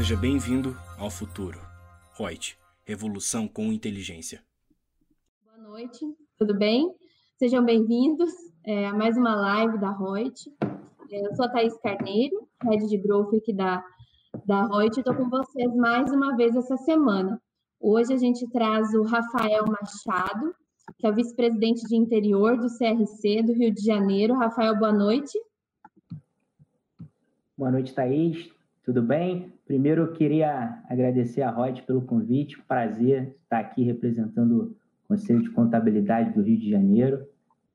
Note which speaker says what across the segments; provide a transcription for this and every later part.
Speaker 1: Seja bem-vindo ao futuro. Reut, revolução com inteligência.
Speaker 2: Boa noite, tudo bem? Sejam bem-vindos é, a mais uma live da Reut. É, eu sou a Thaís Carneiro, head de growth aqui da, da Reut, e estou com vocês mais uma vez essa semana. Hoje a gente traz o Rafael Machado, que é o vice-presidente de interior do CRC do Rio de Janeiro. Rafael, boa noite.
Speaker 3: Boa noite, Thaís. Tudo bem? Primeiro, eu queria agradecer a Rod pelo convite. Prazer estar aqui representando o Conselho de Contabilidade do Rio de Janeiro.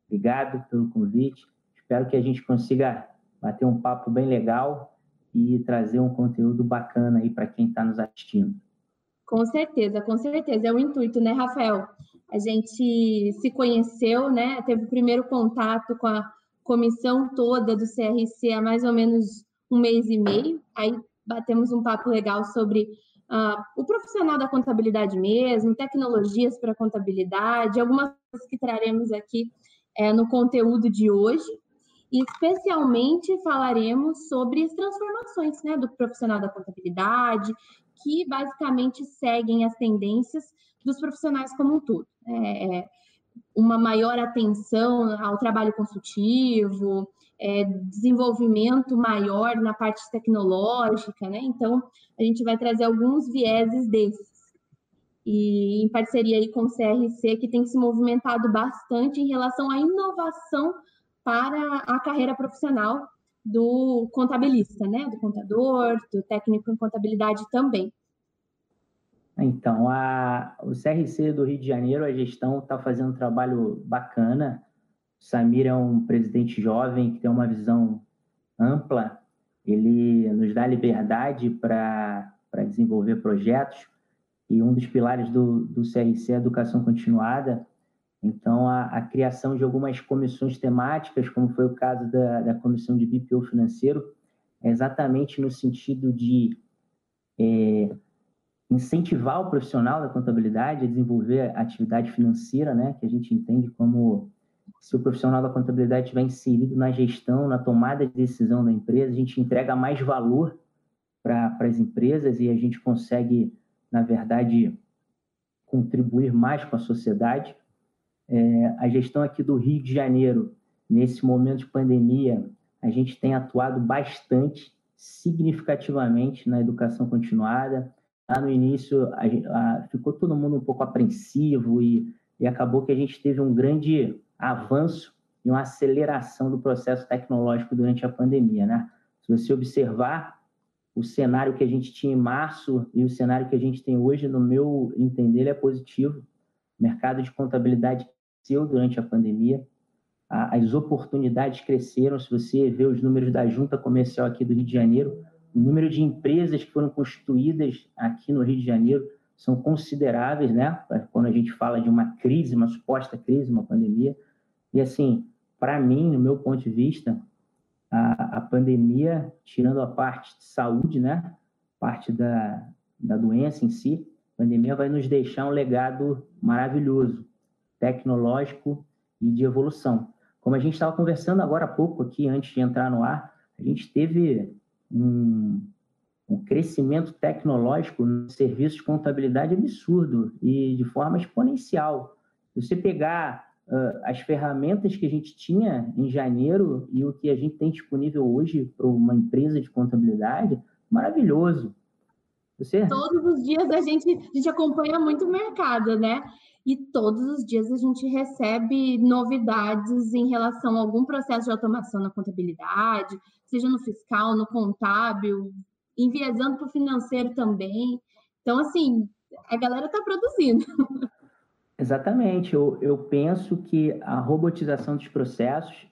Speaker 3: Obrigado pelo convite. Espero que a gente consiga bater um papo bem legal e trazer um conteúdo bacana aí para quem está nos assistindo.
Speaker 2: Com certeza, com certeza. É o intuito, né, Rafael? A gente se conheceu, né? Teve o primeiro contato com a comissão toda do CRC há mais ou menos um mês e meio. Aí batemos um papo legal sobre uh, o profissional da contabilidade mesmo, tecnologias para contabilidade, algumas coisas que traremos aqui é, no conteúdo de hoje. E especialmente falaremos sobre as transformações né, do profissional da contabilidade, que basicamente seguem as tendências dos profissionais como um todo. É, é uma maior atenção ao trabalho consultivo, é, desenvolvimento maior na parte tecnológica, né? Então, a gente vai trazer alguns vieses desses. E em parceria aí com o CRC, que tem se movimentado bastante em relação à inovação para a carreira profissional do contabilista, né? Do contador, do técnico em contabilidade também.
Speaker 3: Então, a, o CRC do Rio de Janeiro, a gestão está fazendo um trabalho bacana. Samir é um presidente jovem que tem uma visão ampla, ele nos dá liberdade para desenvolver projetos, e um dos pilares do, do CRC é a educação continuada. Então, a, a, criação de algumas comissões temáticas, como foi o caso da, da comissão de BPO financeiro, é exatamente no sentido de é, incentivar o profissional da contabilidade a desenvolver atividade financeira, né, que a gente entende como se o profissional da contabilidade estiver inserido na gestão, na tomada de decisão da empresa, a gente entrega mais valor para as empresas e a gente consegue, na verdade, contribuir mais com a sociedade. É, a gestão aqui do Rio de Janeiro, nesse momento de pandemia, a gente tem atuado bastante, significativamente na educação continuada, lá no início a, a, ficou todo mundo um pouco apreensivo e, e acabou que a gente teve um grande avanço e uma aceleração do processo tecnológico durante a pandemia, né? Se você observar o cenário que a gente tinha em março e o cenário que a gente tem hoje, no meu entender, é positivo. O mercado de contabilidade cresceu durante a pandemia, as oportunidades cresceram. Se você vê os números da junta comercial aqui do Rio de Janeiro, o número de empresas que foram constituídas aqui no Rio de Janeiro são consideráveis, né? Quando a gente fala de uma crise, uma suposta crise, uma pandemia. E assim, para mim, no meu ponto de vista, a, a, pandemia, tirando a parte de saúde, né? Parte da, da doença em si, a pandemia vai nos deixar um legado maravilhoso, tecnológico e de evolução. Como a gente estava conversando agora há pouco aqui, antes de entrar no ar, a gente teve um, um crescimento tecnológico no serviço de contabilidade absurdo e de forma exponencial. Se você pegar as ferramentas que a gente tinha em janeiro e o que a gente tem disponível hoje para uma empresa de contabilidade, maravilhoso.
Speaker 2: Você... Todos os dias a gente, a gente acompanha muito o mercado, né? E todos os dias a gente recebe novidades em relação a algum processo de automação na contabilidade, seja no fiscal, no contábil, enviesando para o financeiro também. Então, assim, a galera está produzindo.
Speaker 3: Exatamente. Eu, eu penso que a robotização dos processos,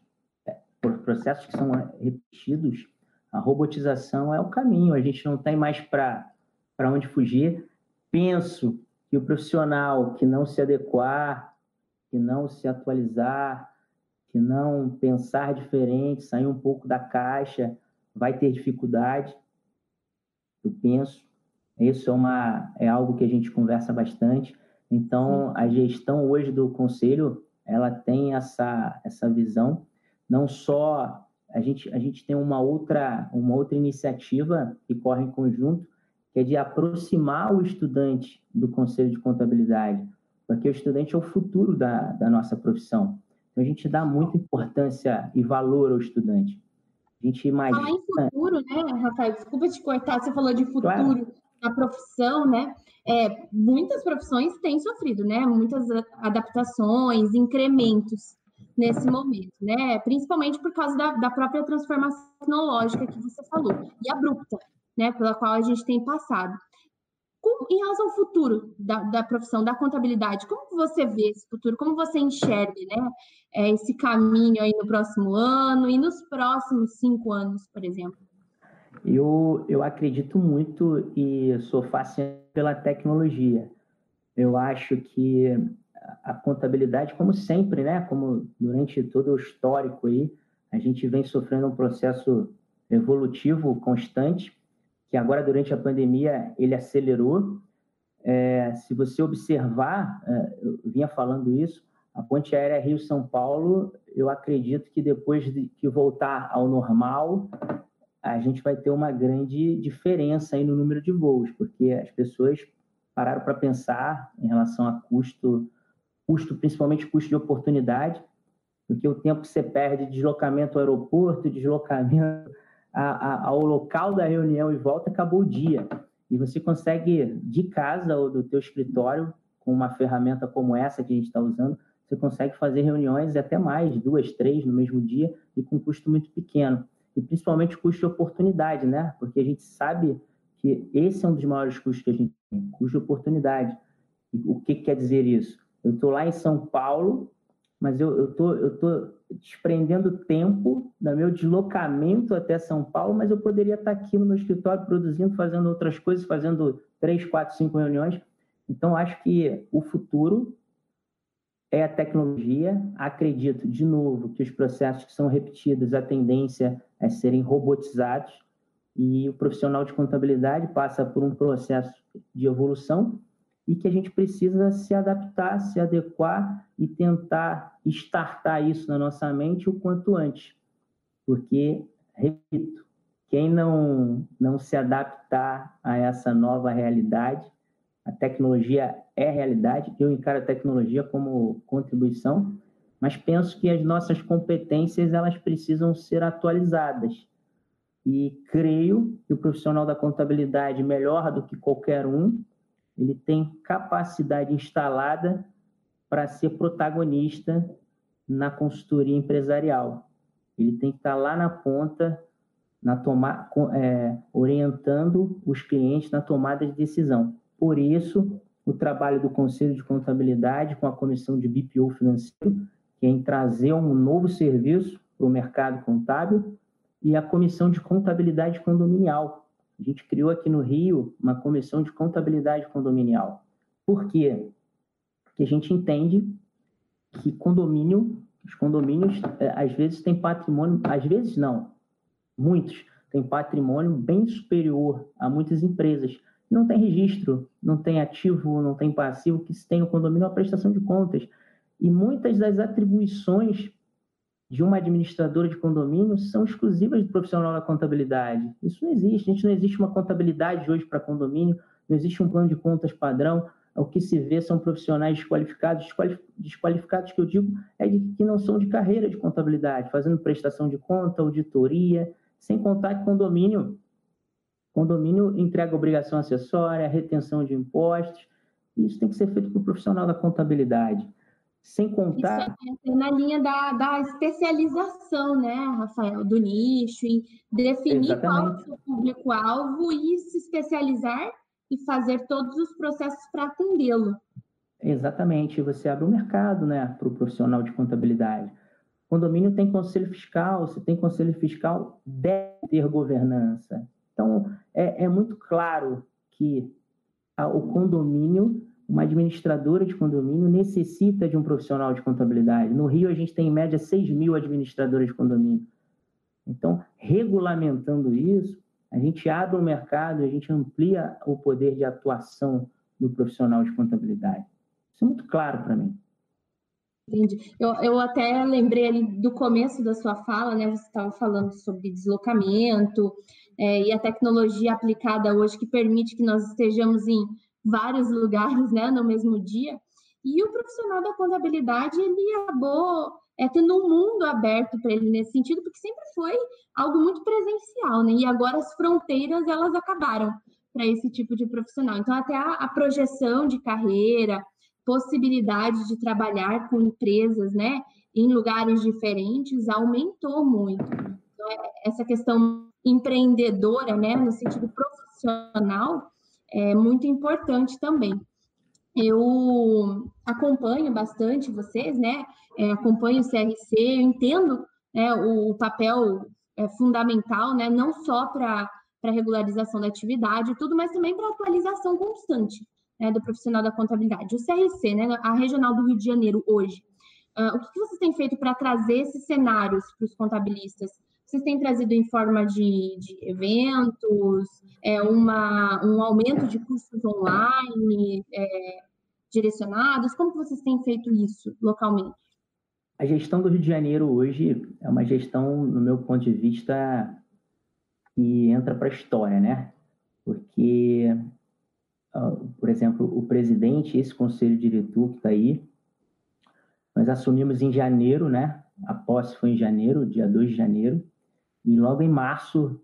Speaker 3: é, processos que são repetidos, a robotização é o caminho. A gente não tem mais para onde fugir. Penso que o profissional que não se adequar, que não se atualizar, que não pensar diferente, sair um pouco da caixa, vai ter dificuldade. Eu penso, isso é, uma, é algo que a gente conversa bastante. Então, a gestão hoje do conselho, ela tem essa, essa visão, não só a gente, a gente tem uma outra, uma outra iniciativa que corre em conjunto, que é de aproximar o estudante do conselho de contabilidade, porque o estudante é o futuro da, da nossa profissão. Então, a gente dá muita importância e valor ao estudante. A gente imagina...
Speaker 2: Falar em futuro, né, Rafael? Desculpa te cortar, você falou de futuro claro. Na profissão, né? É, muitas profissões têm sofrido, né? Muitas adaptações, incrementos nesse momento, né? Principalmente por causa da, da própria transformação tecnológica que você falou, e abrupta, né? Pela qual a gente tem passado. Em relação ao futuro da, da, profissão, da contabilidade, como você vê esse futuro? Como você enxerga né, é, esse caminho aí no próximo ano e nos próximos cinco anos, por exemplo?
Speaker 3: Eu, eu acredito muito e sou fascinado pela tecnologia. Eu acho que a contabilidade, como sempre, né, como durante todo o histórico aí, a gente vem sofrendo um processo evolutivo constante que agora durante a pandemia ele acelerou. É, se você observar, é, eu vinha falando isso, a ponte aérea Rio-São Paulo, eu acredito que depois de que voltar ao normal, a gente vai ter uma grande diferença aí no número de voos, porque as pessoas pararam para pensar em relação a custo, custo principalmente custo de oportunidade, porque o tempo que você perde de deslocamento ao aeroporto, deslocamento a, a, ao local da reunião e volta, acabou o dia. E você consegue, de casa ou do teu escritório, com uma ferramenta como essa que a gente está usando, você consegue fazer reuniões até mais, duas, três no mesmo dia e com custo muito pequeno. E principalmente custo de oportunidade, né? Porque a gente sabe que esse é um dos maiores custos que a gente tem, custo de oportunidade. E o que, que quer dizer isso? Eu estou lá em São Paulo, mas eu estou eu tô desprendendo tempo do meu deslocamento até São Paulo, mas eu poderia estar aqui no meu escritório produzindo, fazendo outras coisas, fazendo três, quatro, cinco reuniões. Então, acho que o futuro é a tecnologia. Acredito, de novo, que os processos que são repetidos, a tendência é serem robotizados e o profissional de contabilidade passa por um processo de evolução e que a gente precisa se adaptar, se adequar e tentar estartar isso na nossa mente o quanto antes. Porque, repito, quem não, não se adaptar a essa nova realidade, a tecnologia é realidade, eu encaro a tecnologia como contribuição, mas penso que as nossas competências elas precisam ser atualizadas. E creio que o profissional da contabilidade, melhor do que qualquer um, ele tem capacidade instalada para ser protagonista na consultoria empresarial. Ele tem que estar lá na ponta, na toma, é, orientando os clientes na tomada de decisão. Por isso, o trabalho do Conselho de Contabilidade com a Comissão de BPO Financeiro, que é em trazer um novo serviço para o mercado contábil, e a Comissão de Contabilidade Condominial, a gente criou aqui no Rio uma comissão de contabilidade condominial. Por quê? Porque a gente entende que condomínio, os condomínios, é, às vezes têm patrimônio, às vezes não, muitos têm patrimônio bem superior a muitas empresas. Não tem registro, não tem ativo, não tem passivo, que se tem o condomínio é uma prestação de contas. E muitas das atribuições de uma administradora de condomínio são exclusivas do profissional da contabilidade. Isso não existe. A gente não existe uma contabilidade hoje para condomínio, não existe um plano de contas padrão. O que se vê são profissionais desqualificados. Desqualificados que eu digo é de que não são de carreira de contabilidade, fazendo prestação de conta, auditoria, sem contar que condomínio, condomínio entrega obrigação acessória, retenção de impostos. Isso tem que ser feito por profissional da contabilidade. Sem contar.
Speaker 2: Isso é na linha da, da especialização, né, Rafael, do nicho, em definir Exatamente. qual é o seu público-alvo e se especializar e fazer todos os processos para atendê-lo.
Speaker 3: Exatamente, você abre o um mercado né, para o profissional de contabilidade. Condomínio tem conselho fiscal, se tem conselho fiscal, deve ter governança. Então, é, é muito claro que a, o condomínio uma administradora de condomínio necessita de um profissional de contabilidade. No Rio, a gente tem em média 6 mil administradoras de condomínio. Então, regulamentando isso, a gente abre o mercado, a gente amplia o poder de atuação do profissional de contabilidade. Isso é muito claro para mim.
Speaker 2: Entendi. Eu, eu até lembrei ali do começo da sua fala, né? Você estava falando sobre deslocamento é, e a tecnologia aplicada hoje que permite que nós estejamos em vários lugares, né, no mesmo dia. E o profissional da contabilidade, ele acabou é, tendo um mundo aberto para ele nesse sentido, porque sempre foi algo muito presencial, né? E agora as fronteiras, elas acabaram para esse tipo de profissional. Então, até a, a projeção de carreira, possibilidade de trabalhar com empresas, né, em lugares diferentes, aumentou muito. Então, é, essa questão empreendedora, né, no sentido profissional, é muito importante também. Eu acompanho bastante vocês, né, é, acompanho o CRC, eu entendo né, o papel é, fundamental, né, não só para para regularização da atividade e tudo, mas também para atualização constante né, do profissional da contabilidade. O CRC, né, a Regional do Rio de Janeiro hoje, uh, o que, que vocês têm feito para trazer esses cenários para os contabilistas? Vocês têm trazido em forma de, de eventos, é, uma, um aumento de cursos online é, direcionados? Como que vocês têm feito isso localmente?
Speaker 3: A gestão do Rio de Janeiro hoje é uma gestão, no meu ponto de vista, que entra para a história, né? Porque por exemplo, o presidente, esse conselho diretor que está aí, nós assumimos em janeiro, né? A posse foi em janeiro, dia 2 de janeiro, e logo em março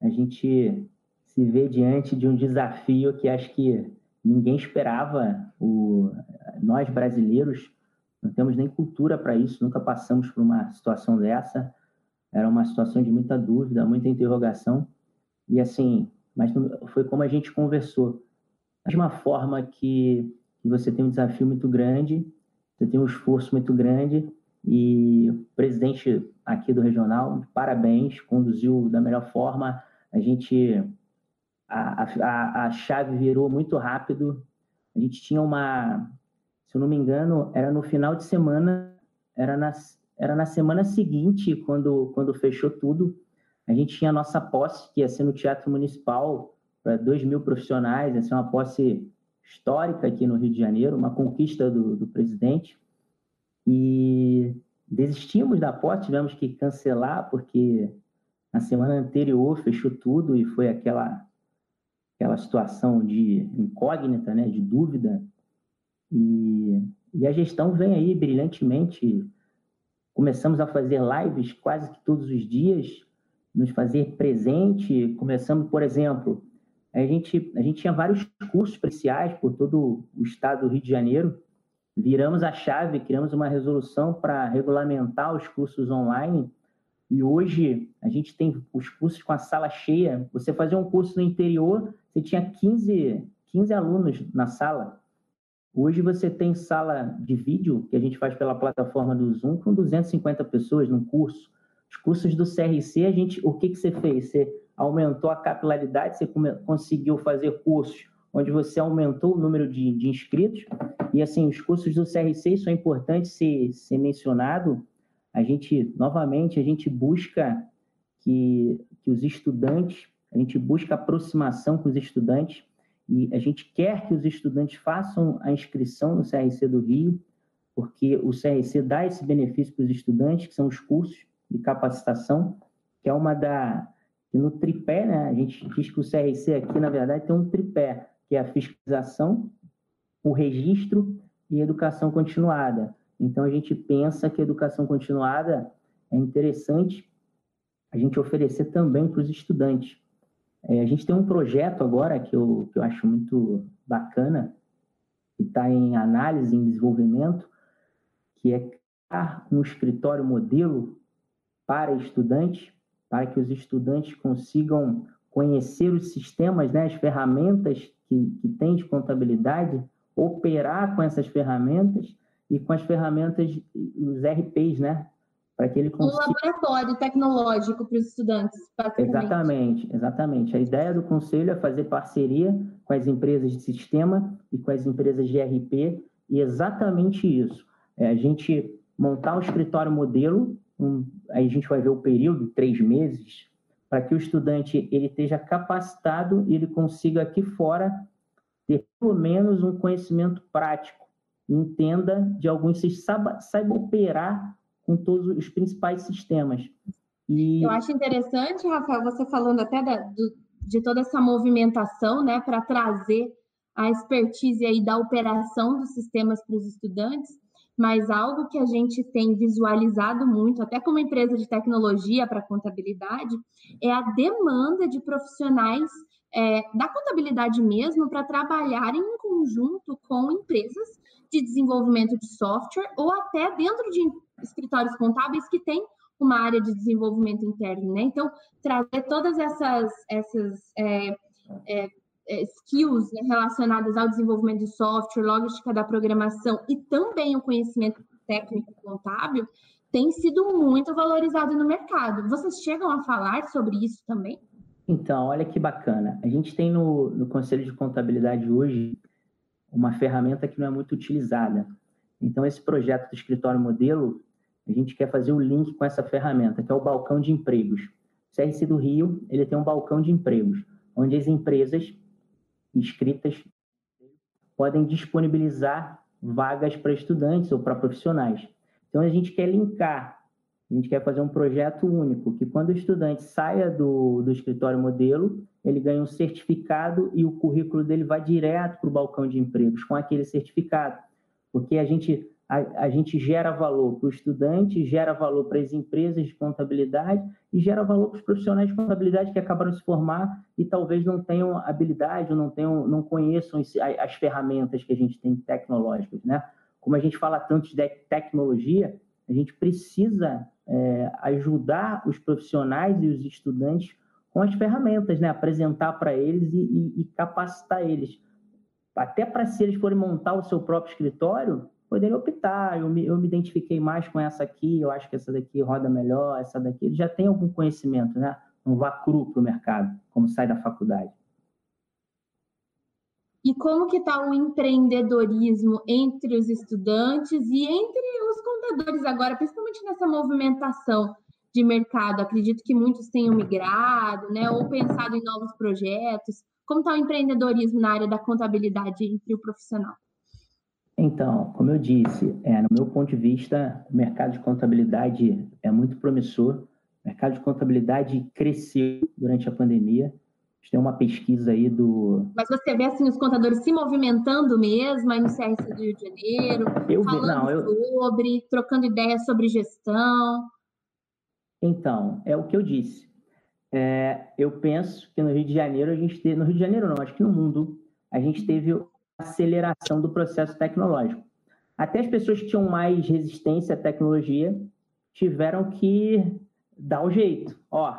Speaker 3: a gente se vê diante de um desafio que acho que ninguém esperava. O, nós brasileiros não temos nem cultura para isso, nunca passamos por uma situação dessa. Era uma situação de muita dúvida, muita interrogação. E assim, mas foi como a gente conversou de uma forma que, que você tem um desafio muito grande, você tem um esforço muito grande e o presidente aqui do regional, parabéns, conduziu da melhor forma. A gente a, a, a chave virou muito rápido. A gente tinha uma, se eu não me engano, era no final de semana, era na, era na semana seguinte, quando, quando fechou tudo, a gente tinha a nossa posse, que ia ser no Teatro Municipal, para 2 mil profissionais. Essa é uma posse histórica aqui no Rio de Janeiro, uma conquista do, do presidente. E desistimos da posse, tivemos que cancelar, porque na semana anterior fechou tudo e foi aquela, aquela situação de incógnita, né, de dúvida. E, e a gestão vem aí brilhantemente. Começamos a fazer lives quase que todos os dias, nos fazer presente. Começamos, por exemplo, a gente, a gente tinha vários cursos presenciais por todo o estado do Rio de Janeiro. Viramos a chave, criamos uma resolução para regulamentar os cursos online. E hoje a gente tem os cursos com a sala cheia. Você fazia um curso no interior, você tinha 15, 15 alunos na sala. Hoje você tem sala de vídeo, que a gente faz pela plataforma do Zoom, com 250 pessoas num curso. Os cursos do CRC, a gente, o que, que você fez? Você aumentou a capilaridade, você conseguiu fazer cursos onde você aumentou o número de, de inscritos. E assim, os cursos do CRC são importantes ser, ser mencionado. A gente, novamente, a gente busca que, que os estudantes, a gente busca aproximação com os estudantes e a gente quer que os estudantes façam a inscrição no CRC do Rio, porque o CRC dá esse benefício para os estudantes, que são os cursos de capacitação, que é uma da, e no tripé, né, a gente diz que o CRC aqui, na verdade, tem um tripé, que é a fiscalização, o registro e educação continuada. Então, a gente pensa que a educação continuada é interessante a gente oferecer também para os estudantes. É, a gente tem um projeto agora que eu, que eu acho muito bacana, que está em análise, em desenvolvimento, que é criar um escritório modelo para estudantes para que os estudantes consigam conhecer os sistemas, né, as ferramentas que, que tem de contabilidade, operar com essas ferramentas e com as ferramentas, os RPs, né?
Speaker 2: Para que ele consiga... Um laboratório tecnológico para os estudantes,
Speaker 3: Exatamente, exatamente. A ideia do conselho é fazer parceria com as empresas de sistema e com as empresas de RP, e exatamente isso. É a gente montar um escritório modelo um, aí a gente vai ver o período, três meses, para que o estudante ele esteja capacitado e ele consiga aqui fora ter pelo menos um conhecimento prático entenda de alguns, saiba, saiba operar com todos os principais sistemas.
Speaker 2: E... Eu acho interessante, Rafael, você falando até da, do, de toda essa movimentação, né, para trazer a expertise aí da operação dos sistemas para os estudantes, mas algo que a gente tem visualizado muito, até como empresa de tecnologia para contabilidade, é a demanda de profissionais é, da contabilidade mesmo para trabalharem em conjunto com empresas de desenvolvimento de software ou até dentro de escritórios contábeis que têm uma área de desenvolvimento interno, né? Então, trazer todas essas, essas é, é, skills né, relacionadas ao desenvolvimento de software, logística da programação e também o conhecimento técnico contábil tem sido muito valorizado no mercado. Vocês chegam a falar sobre isso também?
Speaker 3: Então, olha que bacana. A gente tem no, no Conselho de Contabilidade hoje uma ferramenta que não é muito utilizada. Então, esse projeto do escritório modelo, a gente quer fazer o link com essa ferramenta, que é o balcão de empregos. O CRC do Rio, ele tem um balcão de empregos, onde as empresas inscritas podem disponibilizar vagas para estudantes ou para profissionais. Então, a gente quer linkar, a gente quer fazer um projeto único, que quando o estudante saia do, do escritório modelo, ele ganha um certificado e o currículo dele vai direto para o balcão de empregos com aquele certificado. Porque a gente a, a gente gera valor para o estudante, gera valor para as empresas de contabilidade e gera valor para os profissionais de contabilidade que acabaram de se formar e talvez não tenham habilidade ou não, tenham, não conheçam as, as ferramentas que a gente tem tecnológicas, né? Como a gente fala tanto de tecnologia, a gente precisa é, ajudar os profissionais e os estudantes com as ferramentas, né? Apresentar para eles e, e, e capacitar eles. Até para se eles forem montar o seu próprio escritório, poderem optar. Eu me, eu me identifiquei mais com essa aqui, eu acho que essa daqui roda melhor, essa daqui. Ele já tem algum conhecimento, né? Não vá cru para o mercado, como sai da faculdade.
Speaker 2: E como que está o empreendedorismo entre os estudantes e entre os contadores agora, principalmente nessa movimentação de mercado? Acredito que muitos tenham migrado, né? Ou pensado em novos projetos. Como está o empreendedorismo na área da contabilidade entre o profissional?
Speaker 3: Então, como eu disse, é, no meu ponto de vista, o mercado de contabilidade é muito promissor. O mercado de contabilidade cresceu durante a pandemia. A gente tem uma pesquisa aí do.
Speaker 2: Mas você vê assim os contadores se movimentando mesmo aí no CRC do Rio de Janeiro, eu falando não, eu... sobre, trocando ideias sobre gestão.
Speaker 3: Então, é o que eu disse. É, eu penso que no Rio de Janeiro a gente teve, no Rio de Janeiro não, acho que no mundo a gente teve aceleração do processo tecnológico. Até as pessoas que tinham mais resistência à tecnologia tiveram que dar o jeito. Ó,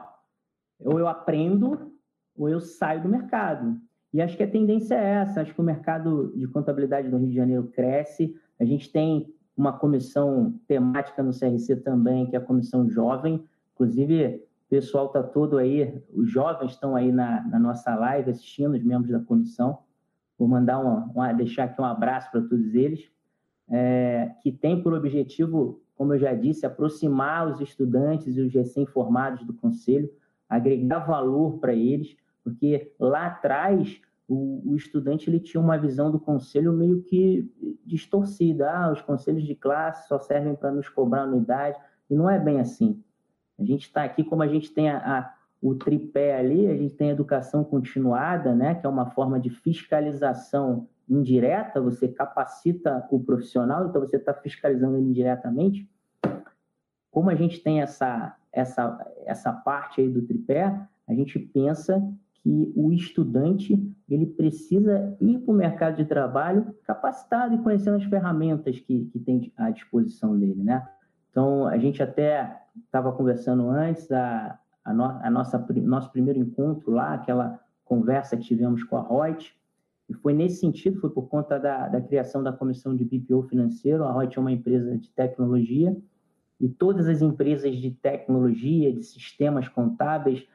Speaker 3: ou eu aprendo ou eu saio do mercado. E acho que a tendência é essa. Acho que o mercado de contabilidade do Rio de Janeiro cresce. A gente tem uma comissão temática no CRC também, que é a comissão jovem. Inclusive, o pessoal está todo aí, os jovens estão aí na, na nossa live assistindo, os membros da comissão. Vou mandar uma, uma deixar aqui um abraço para todos eles, é, que tem por objetivo, como eu já disse, aproximar os estudantes e os recém-formados do conselho, agregar valor para eles, porque lá atrás o, o, estudante ele tinha uma visão do conselho meio que distorcida. Ah, os conselhos de classe só servem para nos cobrar anuidade, e não é bem assim. A gente está aqui como a gente tem a, a o tripé ali, a gente tem educação continuada, né, que é uma forma de fiscalização indireta, você capacita o profissional, então você está fiscalizando ele indiretamente. Como a gente tem essa, essa, essa parte aí do tripé, a gente pensa que o estudante ele precisa ir para o mercado de trabalho capacitado e conhecendo as ferramentas que, que tem à disposição dele, né? Então, a gente até estava conversando antes, a, a, no, a nossa nosso primeiro encontro lá, aquela conversa que tivemos com a Reut, e foi nesse sentido, foi por conta da, da criação da comissão de BPO financeiro. A Reut é uma empresa de tecnologia e todas as empresas de tecnologia, de sistemas contábeis,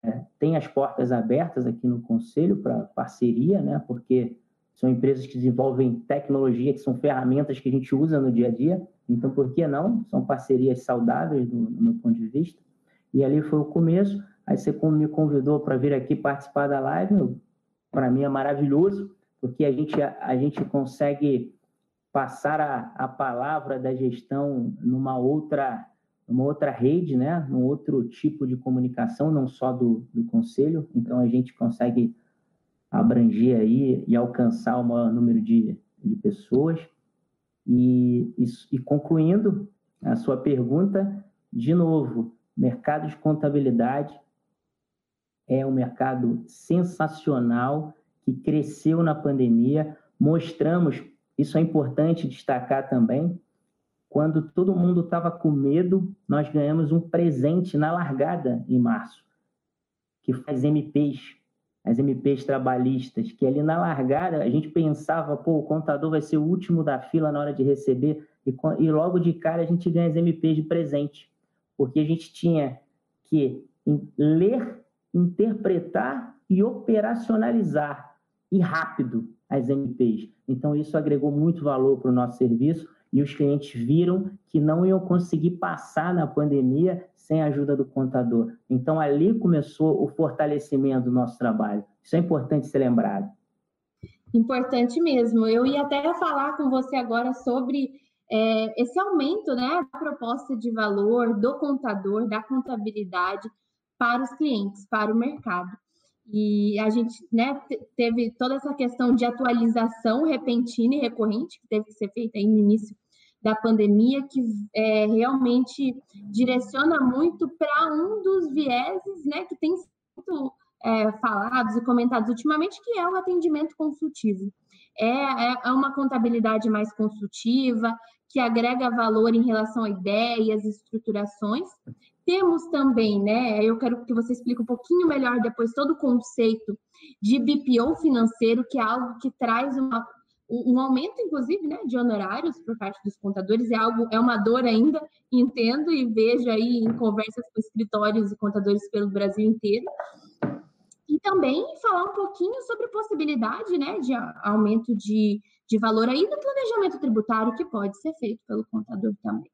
Speaker 3: é, têm as portas abertas aqui no conselho para parceria, né? Porque são empresas que desenvolvem tecnologia, que são ferramentas que a gente usa no dia a dia. Então, por que não? São parcerias saudáveis do, do meu ponto de vista. E ali foi o começo. Aí você me convidou para vir aqui participar da live. Para mim é maravilhoso, porque a gente, a, gente consegue passar a, a palavra da gestão numa outra, numa outra rede, né? num outro tipo de comunicação, não só do, do conselho. Então, a gente consegue abranger aí e alcançar o maior número de, de pessoas. E, e, e concluindo a sua pergunta, de novo, mercado de contabilidade é um mercado sensacional que cresceu na pandemia. Mostramos isso é importante destacar também. Quando todo mundo estava com medo, nós ganhamos um presente na largada em março, que as MPs, as MPs trabalhistas, que ali na largada a gente pensava, pô, o contador vai ser o último da fila na hora de receber, e, e logo de cara a gente ganha as MPs de presente, porque a gente tinha que ler, interpretar e operacionalizar, e rápido, as MPs. Então, isso agregou muito valor para o nosso serviço e os clientes viram que não iam conseguir passar na pandemia sem a ajuda do contador. Então, ali começou o fortalecimento do nosso trabalho. Isso é importante ser lembrado.
Speaker 2: Importante mesmo. Eu ia até falar com você agora sobre é, esse aumento né, da proposta de valor do contador, da contabilidade para os clientes, para o mercado. E a gente né, teve toda essa questão de atualização repentina e recorrente, que teve que ser feita aí no início da pandemia, que é, realmente direciona muito para um dos vieses né, que tem sido é, falados e comentados ultimamente, que é o atendimento consultivo. É, é, é uma contabilidade mais consultiva, que agrega valor em relação a ideias, estruturações, temos também, né? Eu quero que você explique um pouquinho melhor depois todo o conceito de BPO financeiro, que é algo que traz uma, um aumento, inclusive, né, de honorários por parte dos contadores. É algo, é uma dor ainda, entendo e vejo aí em conversas com escritórios e contadores pelo Brasil inteiro. E também falar um pouquinho sobre possibilidade, né, de aumento de, de valor do planejamento tributário que pode ser feito pelo contador também.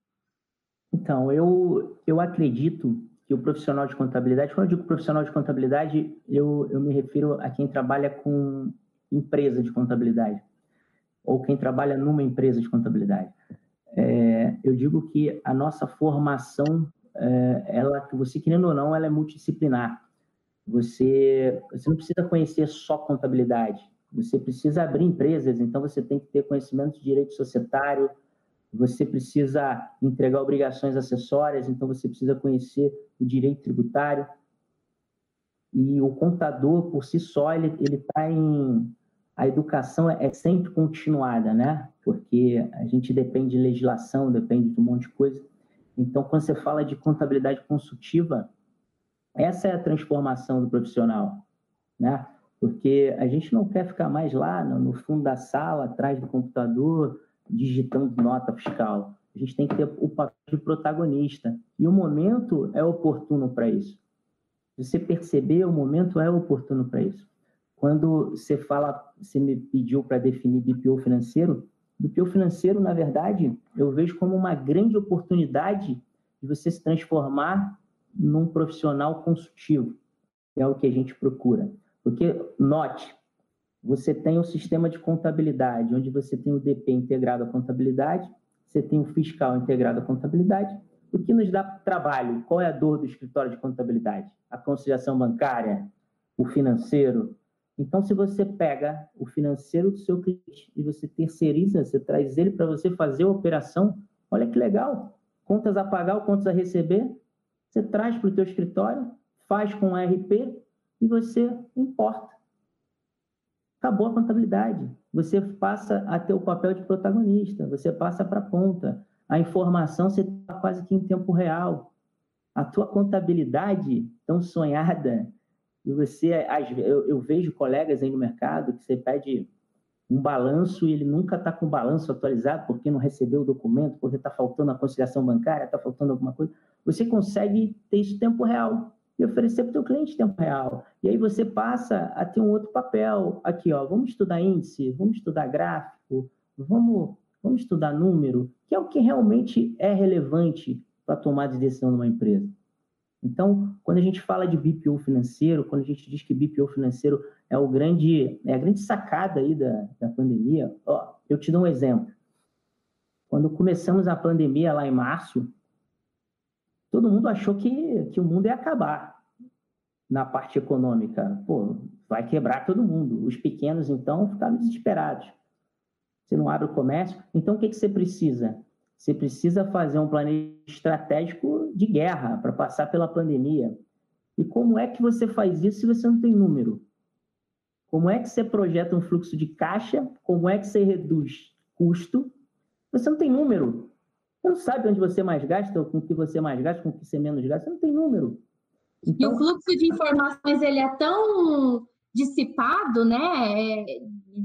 Speaker 3: Então, eu, eu acredito que o profissional de contabilidade, quando eu digo profissional de contabilidade, eu, eu me refiro a quem trabalha com empresa de contabilidade, ou quem trabalha numa empresa de contabilidade. É, eu digo que a nossa formação, é, ela, você querendo ou não, ela é multidisciplinar. Você, você não precisa conhecer só contabilidade, você precisa abrir empresas, então você tem que ter conhecimento de direito societário, você precisa entregar obrigações acessórias, então você precisa conhecer o direito tributário. E o contador, por si só, ele está em. A educação é sempre continuada, né? Porque a gente depende de legislação, depende de um monte de coisa. Então, quando você fala de contabilidade consultiva, essa é a transformação do profissional, né? Porque a gente não quer ficar mais lá no fundo da sala, atrás do computador, digitando nota fiscal. A gente tem que ter o papel de protagonista. E o momento é oportuno para isso. Você perceber, o momento é oportuno para isso. Quando você fala, você me pediu para definir BPO financeiro, BPO financeiro, na verdade, eu vejo como uma grande oportunidade de você se transformar num profissional consultivo, que é o que a gente procura. Porque, note, você tem o sistema de contabilidade, onde você tem o DP integrado à contabilidade, você tem o fiscal integrado à contabilidade. O que nos dá trabalho? Qual é a dor do escritório de contabilidade? A conciliação bancária, o financeiro. Então, se você pega o financeiro do seu cliente e você terceiriza, você traz ele para você fazer a operação, olha que legal. Contas a pagar contas a receber, você traz para o teu escritório, faz com o RP e você importa acabou a contabilidade. Você passa a ter o papel de protagonista, você passa para a ponta. A informação você está quase que em tempo real. A tua contabilidade tão sonhada, e você, eu, eu vejo colegas aí no mercado que você pede um balanço e ele nunca está com o balanço atualizado porque não recebeu o documento, porque está faltando a conciliação bancária, está faltando alguma coisa. Você consegue ter isso em tempo real e oferecer para o teu cliente em tempo real. E aí você passa a ter um outro papel. Aqui, ó, vamos estudar índice, vamos estudar gráfico, vamos, vamos estudar número, que é o que realmente é relevante para tomar de decisão numa empresa. Então, quando a gente fala de BPO financeiro, quando a gente diz que BPO financeiro é o grande, é a grande sacada aí da, da pandemia, ó, eu te dou um exemplo. Quando começamos a pandemia lá em março, todo mundo achou que, que o mundo ia acabar na parte econômica. Pô, vai quebrar todo mundo. Os pequenos, então, ficaram desesperados. Você não abre o comércio. Então, o que, que você precisa? Você precisa fazer um planejamento estratégico de guerra para passar pela pandemia. E como é que você faz isso se você não tem número? Como é que você projeta um fluxo de caixa? Como é que você reduz custo você não tem número. Você não sabe onde você mais gasta, com o que você mais gasta, com o que você menos gasta. Você não tem número.
Speaker 2: Então... E o fluxo de informações ele é tão dissipado, né? É,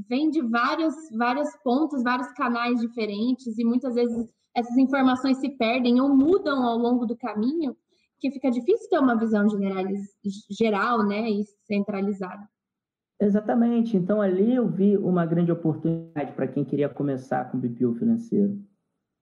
Speaker 2: vem de vários, vários pontos, vários canais diferentes, e muitas vezes essas informações se perdem ou mudam ao longo do caminho, que fica difícil ter uma visão geral, né? E centralizada.
Speaker 3: Exatamente. Então, ali eu vi uma grande oportunidade para quem queria começar com BPO financeiro.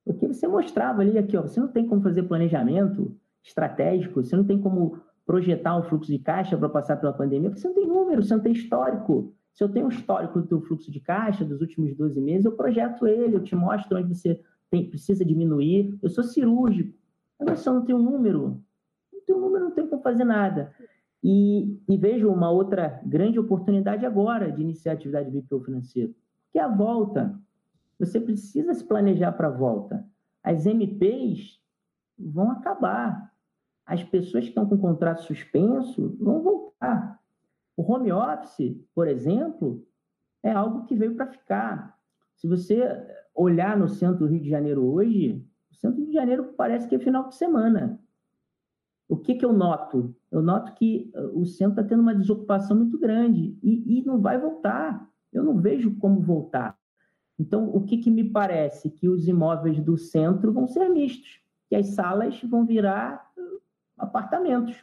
Speaker 3: Porque você mostrava ali, aqui, ó, você não tem como fazer planejamento estratégico, você não tem como projetar um fluxo de caixa para passar pela pandemia, porque você não tem número, você não tem histórico. Se eu tenho um histórico do fluxo de caixa dos últimos 12 meses, eu projeto ele, eu te mostro onde você tem, precisa diminuir. Eu sou cirúrgico. Agora, eu não tenho um número, não tenho número, não tenho como fazer nada. E, e, vejo uma outra grande oportunidade agora de iniciar a atividade BPO que é a volta. Você precisa se planejar para a volta. As MPs vão acabar. As pessoas que estão com contrato suspenso vão voltar. O home office, por exemplo, é algo que veio para ficar. Se você olhar no centro do Rio de Janeiro hoje, o centro do Rio de Janeiro parece que é final de semana. O que, que eu noto? Eu noto que uh, o centro está tendo uma desocupação muito grande e, e, não vai voltar. Eu não vejo como voltar. Então, o que, que me parece? Que os imóveis do centro vão ser mistos, que as salas vão virar uh, apartamentos,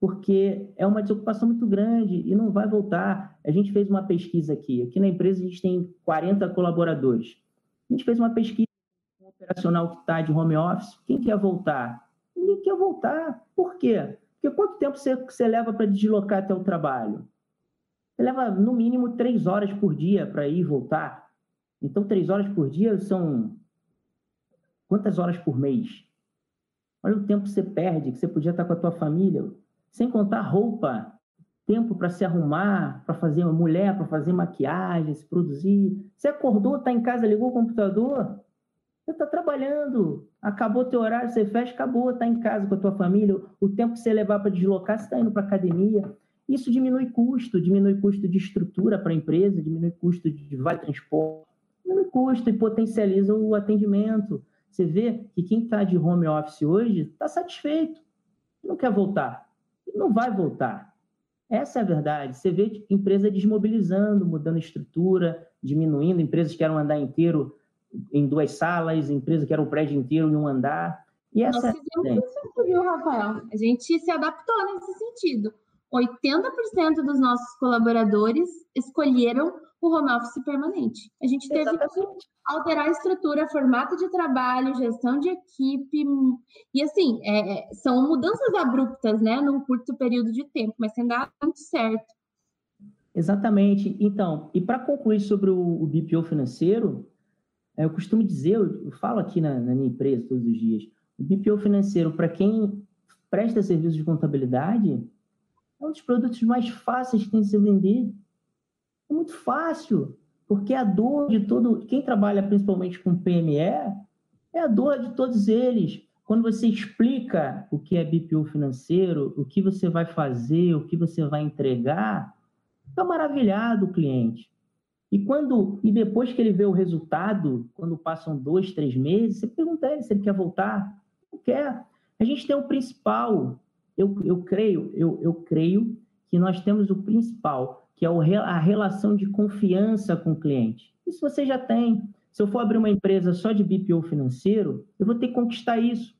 Speaker 3: porque é uma desocupação muito grande e não vai voltar. A gente fez uma pesquisa aqui. Aqui na empresa a gente tem 40 colaboradores. A gente fez uma pesquisa um operacional que está de home office. Quem quer voltar? ninguém quer voltar. Por quê? Porque quanto tempo você, você leva para deslocar até o trabalho? Você leva, no mínimo, três horas por dia para ir e voltar. Então, três horas por dia são quantas horas por mês? Olha o tempo que você perde, que você podia estar com a tua família, sem contar roupa, tempo para se arrumar, para fazer uma mulher, para fazer maquiagem, se produzir. Você acordou, está em casa, ligou o computador, você está trabalhando, acabou teu horário, você fecha, acabou, está em casa com a tua família. O tempo que você levar para deslocar, você está indo para academia. Isso diminui custo, diminui custo de estrutura para a empresa, diminui custo de vale transporte, diminui custo e potencializa o atendimento. Você vê que quem está de home office hoje está satisfeito, não quer voltar, não vai voltar. Essa é a verdade. Você vê empresa desmobilizando, mudando estrutura, diminuindo, empresas que eram andar inteiro em duas salas, empresa que era um prédio inteiro em um andar. E essa
Speaker 2: Nós fizemos isso, viu, Rafael? A gente se adaptou nesse sentido. 80% dos nossos colaboradores escolheram o home office permanente. A gente teve Exatamente. que alterar a estrutura, formato de trabalho, gestão de equipe. E assim, é, é, são mudanças abruptas, né, num curto período de tempo, mas tem dado muito certo.
Speaker 3: Exatamente. Então, e para concluir sobre o, o BPO financeiro, é, eu costumo dizer, eu falo aqui na, na minha empresa todos os dias, o BPO financeiro, para quem presta serviços de contabilidade, é um dos produtos mais fáceis que tem de se vender. É muito fácil, porque a dor de todo, quem trabalha principalmente com PME, é a dor de todos eles. Quando você explica o que é BPO financeiro, o que você vai fazer, o que você vai entregar, fica maravilhado o cliente. E quando e depois que ele vê o resultado, quando passam dois, três meses, você pergunta a ele se ele quer voltar. Não quer. A gente tem o principal. Eu, eu creio, eu, eu creio que nós temos o principal, que é a relação de confiança com o cliente. Isso você já tem. Se eu for abrir uma empresa só de BPO financeiro, eu vou ter que conquistar isso.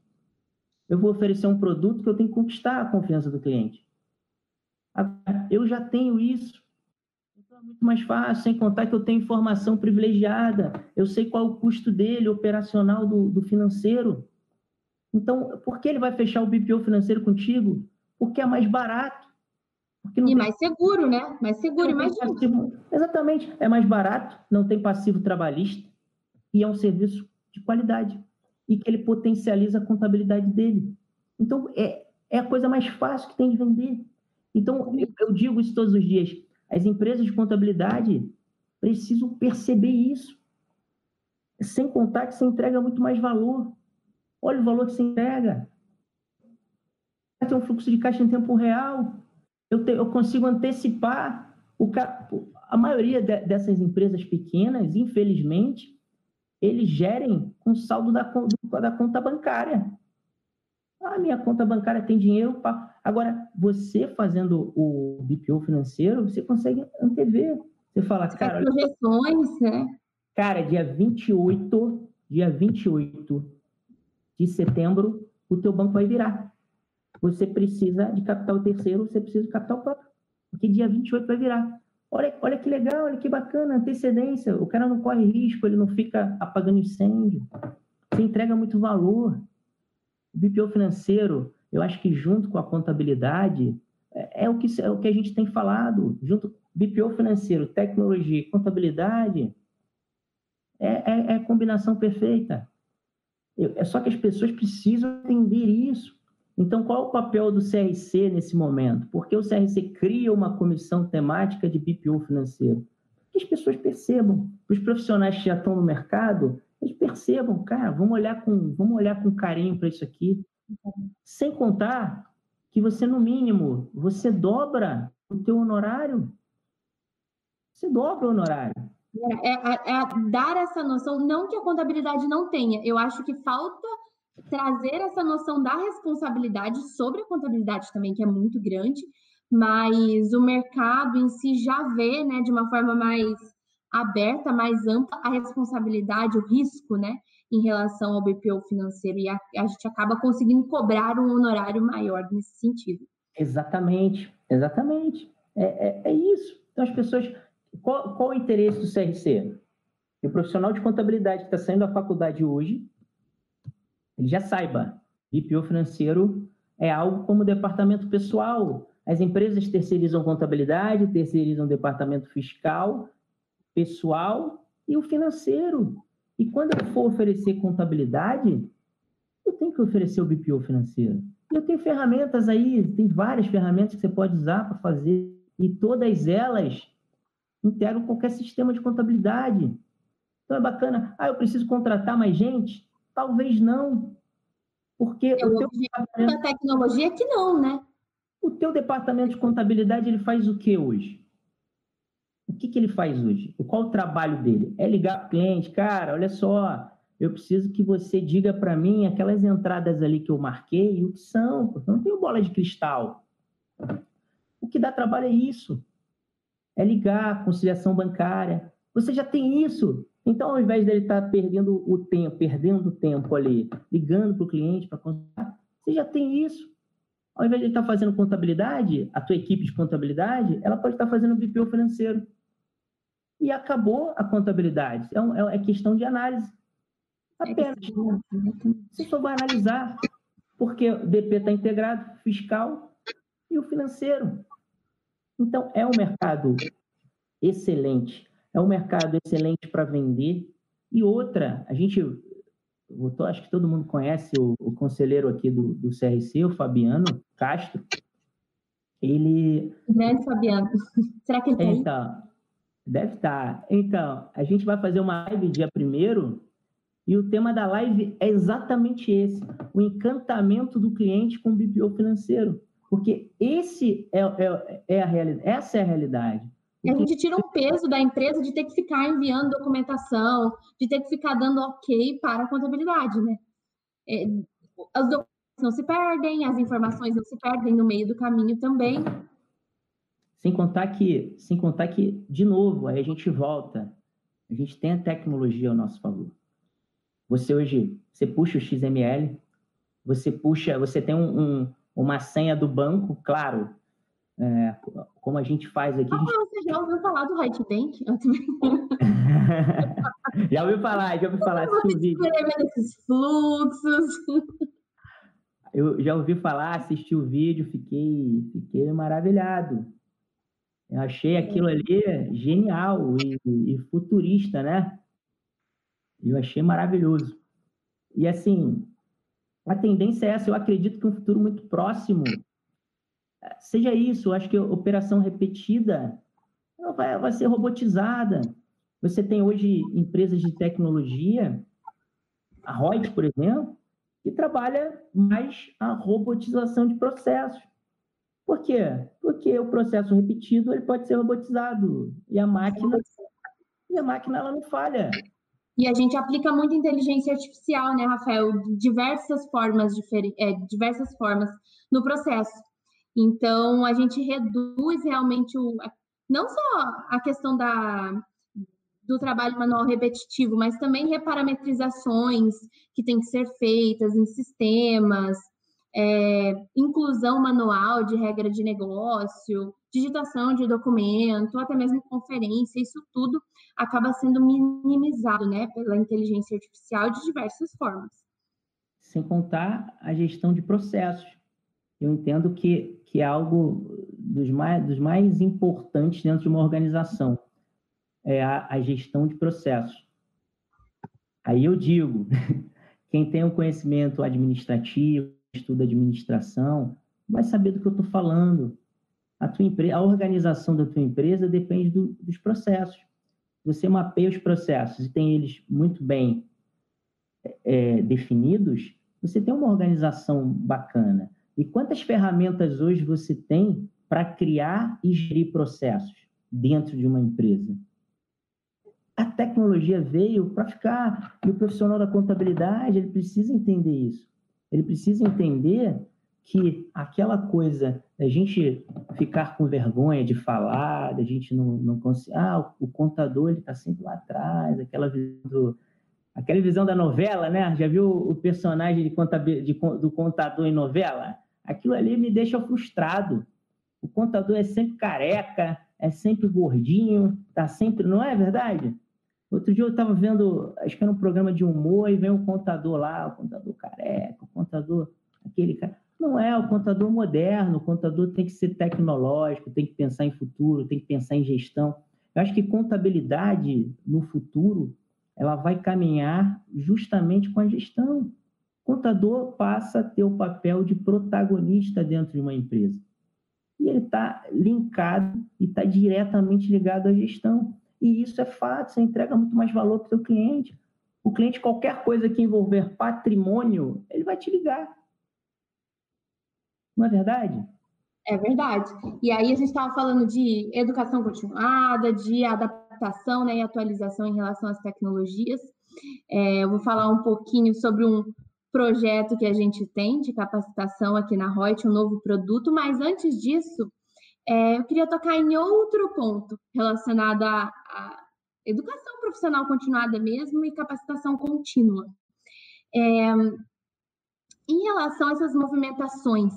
Speaker 3: Eu vou oferecer um produto que eu tenho que conquistar a confiança do cliente. Eu já tenho isso muito mais fácil, sem contar que eu tenho informação privilegiada, eu sei qual é o custo dele, operacional do, do financeiro. Então, por que ele vai fechar o BPO financeiro contigo? Porque é mais barato.
Speaker 2: E tem... mais seguro, né? Mais seguro, imagina.
Speaker 3: Exatamente, é mais barato, não tem passivo trabalhista e é um serviço de qualidade e que ele potencializa a contabilidade dele. Então, é, é a coisa mais fácil que tem de vender. Então, eu, eu digo isso todos os dias. As empresas de contabilidade precisam perceber isso. Sem contar que você entrega muito mais valor. Olha o valor que você entrega. Tem um fluxo de caixa em tempo real. Eu, te, eu consigo antecipar. O, a maioria de, dessas empresas pequenas, infelizmente, eles gerem com saldo da, da conta bancária. A minha conta bancária tem dinheiro. Agora, você fazendo o BPO financeiro, você consegue antever. Você fala, cara.
Speaker 2: Projeções, né?
Speaker 3: Cara, dia 28, dia 28 de setembro, o teu banco vai virar. Você precisa de capital terceiro, você precisa de capital próprio. Porque dia 28 vai virar. Olha, olha que legal, olha que bacana, antecedência. O cara não corre risco, ele não fica apagando incêndio. Você entrega muito valor. O BPO financeiro, eu acho que junto com a contabilidade, é, é, o, que, é o que a gente tem falado. Junto BPO financeiro, tecnologia e contabilidade, é, é, é a combinação perfeita. É só que as pessoas precisam entender isso. Então, qual é o papel do CRC nesse momento? Porque o CRC cria uma comissão temática de BPO financeiro. Que as pessoas percebam, os profissionais que já estão no mercado, eles percebam, cara, vamos olhar com, vamos olhar com carinho para isso aqui. Sem contar que você, no mínimo, você dobra o teu honorário. Você dobra o honorário.
Speaker 2: É, é, é, dar essa noção, não que a contabilidade não tenha, eu acho que falta trazer essa noção da responsabilidade sobre a contabilidade também, que é muito grande, mas o mercado em si já vê, né, de uma forma mais aberta, mais ampla, a responsabilidade, o risco, né, em relação ao BPO financeiro, e a, a gente acaba conseguindo cobrar um honorário maior nesse sentido.
Speaker 3: Exatamente, exatamente. É, é, é isso. Então, as pessoas. Qual, qual o interesse do CRC? o profissional de contabilidade que está saindo da faculdade hoje, ele já saiba, BPO financeiro é algo como departamento pessoal. As empresas terceirizam contabilidade, terceirizam departamento fiscal, pessoal e o financeiro. E quando eu for oferecer contabilidade, eu tenho que oferecer o BPO financeiro. Eu tenho ferramentas aí, tem várias ferramentas que você pode usar para fazer, e todas elas integram qualquer sistema de contabilidade. Então é bacana. Ah, eu preciso contratar mais gente? Talvez não. Porque
Speaker 2: eu o teu departamento... da tecnologia é que não, né?
Speaker 3: O teu departamento de contabilidade ele faz o que hoje? O que, que ele faz hoje? Qual o trabalho dele? É ligar para o cliente, cara, olha só, eu preciso que você diga para mim aquelas entradas ali que eu marquei, o que são, porque eu não tenho bola de cristal. O que dá trabalho é isso. É ligar, conciliação bancária. Você já tem isso. Então, ao invés dele estar tá perdendo o tempo, perdendo tempo ali, ligando para o cliente para consultar, você já tem isso. Ao invés de ele estar tá fazendo contabilidade, a tua equipe de contabilidade, ela pode estar tá fazendo BPO financeiro e acabou a contabilidade. É, um, é, é questão de análise. É Apenas. Você só vai analisar, porque o DP está integrado, fiscal e o financeiro. Então, é um mercado excelente. É um mercado excelente para vender. E outra, a gente, eu acho que todo mundo conhece o, o conselheiro aqui do, do CRC, o Fabiano Castro. Ele.
Speaker 2: Grande Fabiano. Será que ele
Speaker 3: tem? Então, Deve estar. Tá. Então, a gente vai fazer uma live dia primeiro e o tema da live é exatamente esse: o encantamento do cliente com o BPO financeiro. Porque esse é, é, é a realidade, essa é a realidade.
Speaker 2: A gente tira um peso da empresa de ter que ficar enviando documentação, de ter que ficar dando ok para a contabilidade, né? É, os documentos não se perdem, as informações não se perdem no meio do caminho também.
Speaker 3: Sem contar que, sem contar que, de novo, aí a gente volta. A gente tem a tecnologia ao nosso favor. Você hoje, você puxa o XML, você puxa, você tem um, um, uma senha do banco, claro, é, como a gente faz aqui. Ah, gente...
Speaker 2: você já ouviu falar do Right Bank?
Speaker 3: já ouviu falar, já ouviu falar, assistiu o
Speaker 2: fluxos.
Speaker 3: Eu já ouvi falar, assisti o vídeo, fiquei, fiquei maravilhado. Eu achei aquilo ali genial e, e futurista, né? Eu achei maravilhoso. E assim, a tendência é essa. Eu acredito que um futuro muito próximo seja isso. Acho que operação repetida vai, vai ser robotizada. Você tem hoje empresas de tecnologia, a Reut, por exemplo, que trabalha mais a robotização de processos. Por quê? Porque o processo repetido ele pode ser robotizado e a máquina e a máquina ela não falha.
Speaker 2: E a gente aplica muito inteligência artificial, né, Rafael? Diversas formas, é, diversas formas no processo. Então, a gente reduz realmente o, não só a questão da, do trabalho manual repetitivo, mas também reparametrizações que têm que ser feitas em sistemas, é, inclusão manual de regra de negócio, digitação de documento, até mesmo conferência, isso tudo acaba sendo minimizado né, pela inteligência artificial de diversas formas.
Speaker 3: Sem contar a gestão de processos. Eu entendo que, que é algo dos mais, dos mais importantes dentro de uma organização, é a, a gestão de processos. Aí eu digo, quem tem o conhecimento administrativo, estuda administração, vai saber do que eu estou falando. A, tua empresa, a organização da tua empresa depende do, dos processos. Você mapeia os processos e tem eles muito bem é, definidos, você tem uma organização bacana. E quantas ferramentas hoje você tem para criar e gerir processos dentro de uma empresa? A tecnologia veio para ficar, e o profissional da contabilidade ele precisa entender isso. Ele precisa entender que aquela coisa a gente ficar com vergonha de falar, da gente não, não conseguir. Ah, o contador ele está sempre lá atrás, aquela visão do, aquela visão da novela, né? Já viu o personagem de contabil, de, do contador em novela? Aquilo ali me deixa frustrado. O contador é sempre careca, é sempre gordinho, tá sempre, não é verdade? Outro dia eu estava vendo, acho que era um programa de humor, e vem o contador lá, o contador careca, o contador, aquele cara. Não é, o contador moderno, o contador tem que ser tecnológico, tem que pensar em futuro, tem que pensar em gestão. Eu acho que contabilidade no futuro, ela vai caminhar justamente com a gestão. O contador passa a ter o papel de protagonista dentro de uma empresa. E ele está linkado e está diretamente ligado à gestão. E isso é fato, você entrega muito mais valor para o seu cliente. O cliente, qualquer coisa que envolver patrimônio, ele vai te ligar. Não é verdade?
Speaker 2: É verdade. E aí a gente estava falando de educação continuada, de adaptação né, e atualização em relação às tecnologias. É, eu vou falar um pouquinho sobre um projeto que a gente tem de capacitação aqui na Reut, um novo produto, mas antes disso, é, eu queria tocar em outro ponto relacionado à, à, educação profissional continuada mesmo e capacitação contínua. É, em relação a essas movimentações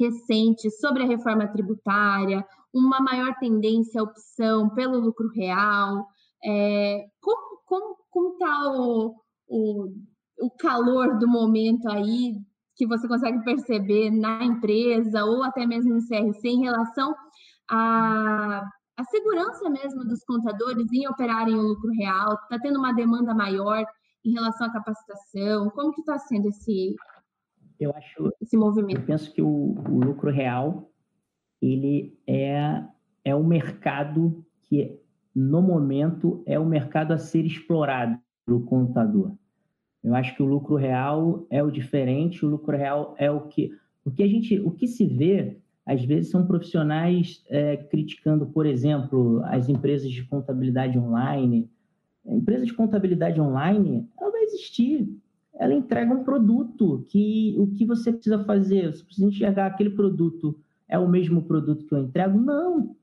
Speaker 2: recentes sobre a reforma tributária, uma maior tendência à opção pelo lucro real, é, como está o, o, o calor do momento aí que você consegue perceber na empresa ou até mesmo no CRC em relação à, à segurança mesmo dos contadores em operarem o lucro real? Está tendo uma demanda maior em relação à capacitação? Como que está sendo esse,
Speaker 3: eu acho, esse movimento? Eu penso que o, o lucro real ele é, é um mercado que, no momento, é o mercado a ser explorado pelo contador. Eu acho que o lucro real é o diferente, o lucro real é o que. O que a gente, o que se vê, às vezes, são profissionais é, criticando, por exemplo, as empresas de contabilidade online. A empresa de contabilidade online, ela vai existir. Ela entrega um produto que o que você precisa fazer, você precisa enxergar aquele produto é o mesmo produto que eu entrego? Não.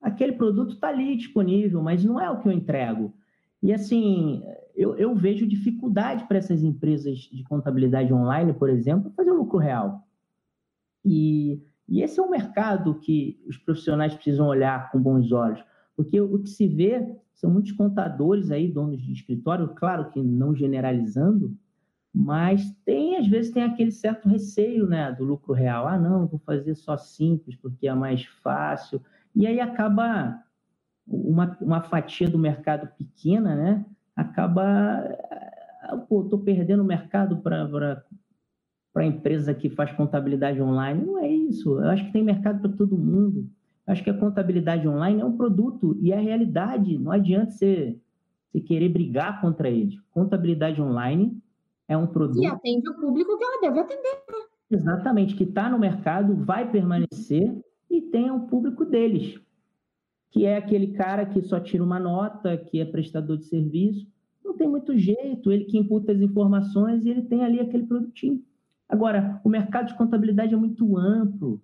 Speaker 3: Aquele produto está ali disponível, mas não é o que eu entrego. E assim, eu, eu vejo dificuldade para essas empresas de contabilidade online, por exemplo, fazer um lucro real. E, e esse é um mercado que os profissionais precisam olhar com bons olhos, porque o que se vê são muitos contadores aí, donos de escritório, claro que não generalizando, mas tem, às vezes, tem aquele certo receio né, do lucro real. Ah, não, vou fazer só simples porque é mais fácil. E aí acaba uma, uma fatia do mercado pequena, né? acaba pô, estou perdendo o mercado para a empresa que faz contabilidade online. Não é isso. Eu acho que tem mercado para todo mundo. Acho que a contabilidade online é um produto e é a realidade. Não adianta você, você querer brigar contra ele. Contabilidade online é um produto. E
Speaker 2: atende o público que ela deve atender. Né?
Speaker 3: Exatamente, que está no mercado, vai permanecer e tem o público deles, que é aquele cara que só tira uma nota, que é prestador de serviço. Não tem muito jeito, ele que imputa as informações e ele tem ali aquele produtinho. Agora, o mercado de contabilidade é muito amplo.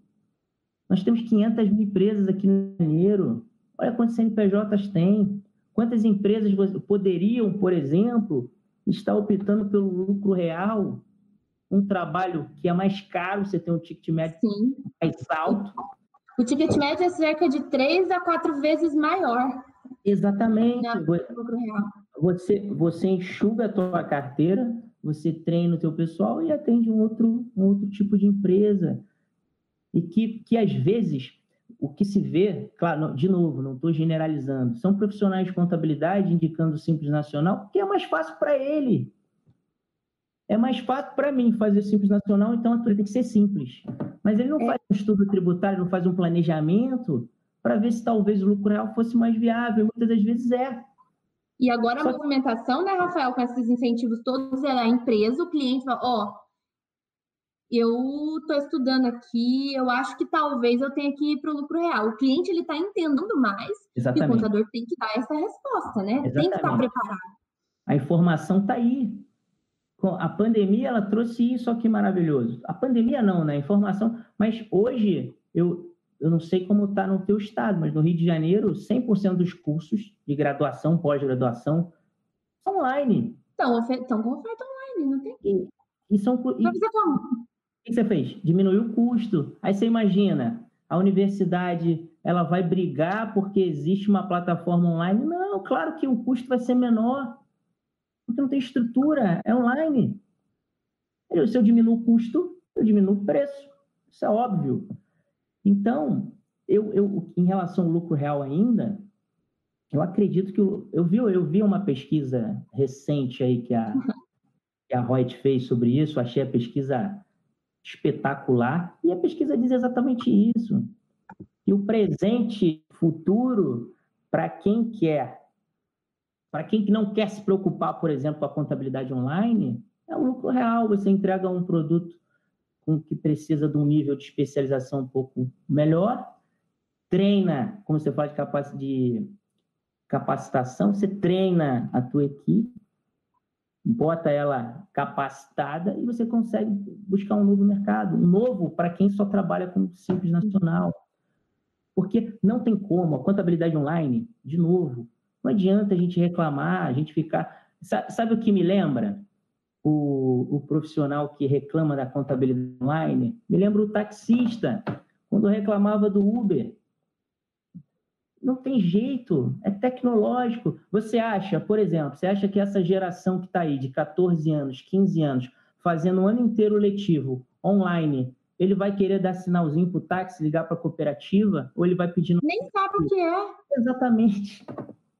Speaker 3: Nós temos 500 mil empresas aqui no Janeiro. Olha quantos CNPJs tem. Quantas empresas poderiam, por exemplo, estar optando pelo lucro real? Um trabalho que é mais caro, você tem um ticket médio Sim. mais alto.
Speaker 2: O ticket médio é cerca de três a quatro vezes maior.
Speaker 3: Exatamente. Você, você enxuga a tua carteira, você treina o teu pessoal e atende um outro, um outro tipo de empresa. E que, que às vezes o que se vê, claro, de novo, não estou generalizando, são profissionais de contabilidade indicando o Simples Nacional, porque é mais fácil para ele. É mais fácil para mim fazer o Simples Nacional, então a tem que ser simples. Mas ele não é. faz um estudo tributário, não faz um planejamento para ver se talvez o lucro real fosse mais viável. Muitas das vezes é.
Speaker 2: E agora Só... a movimentação, né, Rafael, com esses incentivos todos, é a empresa, o cliente fala, ó, oh, eu estou estudando aqui, eu acho que talvez eu tenha que ir para o lucro real. O cliente ele está entendendo mais Exatamente. e o contador tem que dar essa resposta, né? Exatamente. Tem que estar preparado.
Speaker 3: A informação está aí. A pandemia ela trouxe isso aqui maravilhoso. A pandemia não, né? A informação. Mas hoje eu eu não sei como está no teu estado, mas no Rio de Janeiro 100% dos cursos de graduação, pós-graduação são online.
Speaker 2: Estão com oferta online, não tem.
Speaker 3: E, e são. E, que você fez? Diminuiu o custo. Aí você imagina, a universidade ela vai brigar porque existe uma plataforma online? Não, claro que o custo vai ser menor, porque não tem estrutura, é online. Se eu diminuo o custo, eu diminuo o preço. Isso é óbvio. Então, eu, eu em relação ao lucro real ainda, eu acredito que eu, eu, vi, eu vi uma pesquisa recente aí que a, que a Reut fez sobre isso, achei a pesquisa espetacular, e a pesquisa diz exatamente isso. E o presente futuro, para quem quer, para quem não quer se preocupar, por exemplo, com a contabilidade online, é o lucro real. Você entrega um produto com que precisa de um nível de especialização um pouco melhor, treina, como você fala de, de capacitação, você treina a tua equipe, bota ela capacitada e você consegue buscar um novo mercado, um novo para quem só trabalha com simples nacional. Porque não tem como, a contabilidade online, de novo, não adianta a gente reclamar, a gente ficar. Sabe, sabe o que me lembra? O, o, profissional que reclama da contabilidade online? Me lembra o taxista, quando reclamava do Uber. Não tem jeito, é tecnológico. Você acha, por exemplo, você acha que essa geração que está aí, de 14 anos, 15 anos, fazendo um ano inteiro letivo online, ele vai querer dar sinalzinho para o táxi, ligar para a cooperativa, ou ele vai pedindo.
Speaker 2: Nem sabe o que é.
Speaker 3: Exatamente.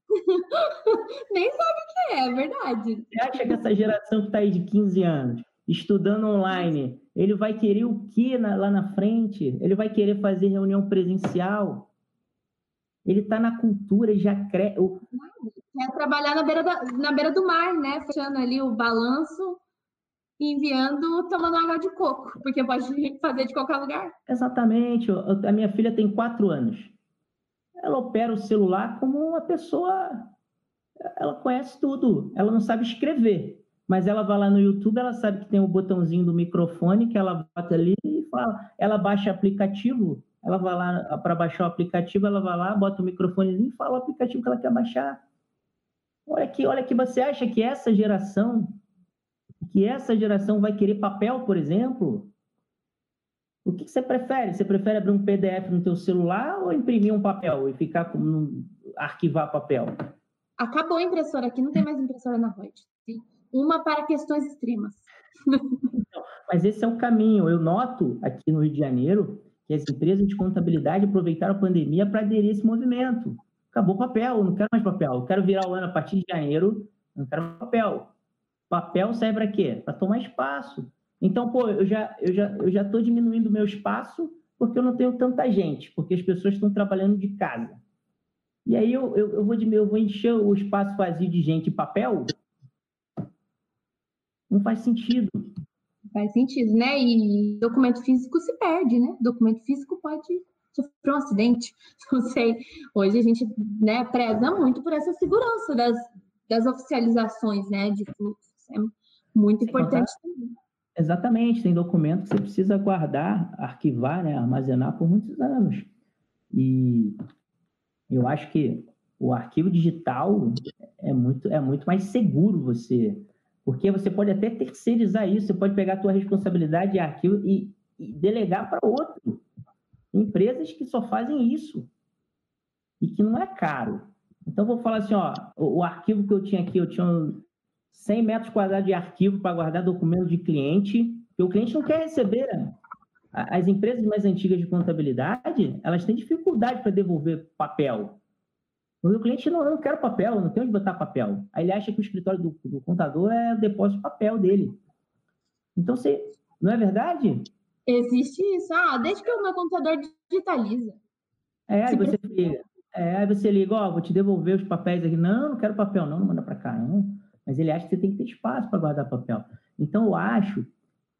Speaker 2: Nem sabe o que é, é verdade.
Speaker 3: Você acha que essa geração que está aí de 15 anos, estudando online, ele vai querer o que lá na frente? Ele vai querer fazer reunião presencial? Ele está na cultura e já cresce.
Speaker 2: É trabalhar na beira, da, na beira do mar, né? Fechando ali o balanço enviando tomando água de coco, porque pode fazer de qualquer lugar.
Speaker 3: Exatamente. A minha filha tem quatro anos. Ela opera o celular como uma pessoa. Ela conhece tudo. Ela não sabe escrever. Mas ela vai lá no YouTube, ela sabe que tem o um botãozinho do microfone que ela bota ali e fala. Ela baixa aplicativo ela vai lá para baixar o aplicativo, ela vai lá, bota o microfonezinho e fala o aplicativo que ela quer baixar. Olha aqui, olha aqui, você acha que essa geração, que essa geração vai querer papel, por exemplo? O que você prefere? Você prefere abrir um PDF no teu celular ou imprimir um papel e ficar com um, arquivar papel?
Speaker 2: Acabou a impressora aqui, não tem mais impressora na Reut. Uma para questões extremas.
Speaker 3: Mas esse é o caminho. Eu noto aqui no Rio de Janeiro que as empresas de contabilidade aproveitaram a pandemia para aderir a esse movimento. Acabou papel, não quero mais papel. Eu quero virar o ano a partir de janeiro, não quero papel. Papel serve para quê? Para tomar espaço. Então, pô, eu já eu já eu já estou diminuindo o meu espaço porque eu não tenho tanta gente, porque as pessoas estão trabalhando de casa. E aí eu, eu, eu, vou, de, eu vou encher o espaço vazio de gente e papel? Não faz sentido.
Speaker 2: Faz sentido, né? E documento físico se perde, né? Documento físico pode sofrer um acidente, não sei. Hoje a gente né, preza muito por essa segurança das, das oficializações né, de fluxos. É muito Sem importante contar, também.
Speaker 3: Exatamente, tem documento que você precisa guardar, arquivar, né, armazenar por muitos anos. E eu acho que o arquivo digital é muito, é muito mais seguro você, porque você pode até terceirizar isso, você pode pegar a tua responsabilidade de arquivo e, e delegar para outro. Empresas que só fazem isso e que não é caro. Então, vou falar assim, ó, o, o arquivo que eu tinha aqui, eu tinha 100 metros quadrados de arquivo para guardar documento de cliente, que o cliente não quer receber. As empresas mais antigas de contabilidade, elas têm dificuldade para devolver papel. O meu cliente não, não quer papel, não tem onde botar papel. Aí ele acha que o escritório do, do contador é o depósito de papel dele. Então, você, não é verdade?
Speaker 2: Existe isso. Ah, desde que o meu contador digitaliza.
Speaker 3: É, aí você liga. É, aí você liga, ó, vou te devolver os papéis aqui. Não, não quero papel, não, não manda para cá, não. Mas ele acha que você tem que ter espaço para guardar papel. Então, eu acho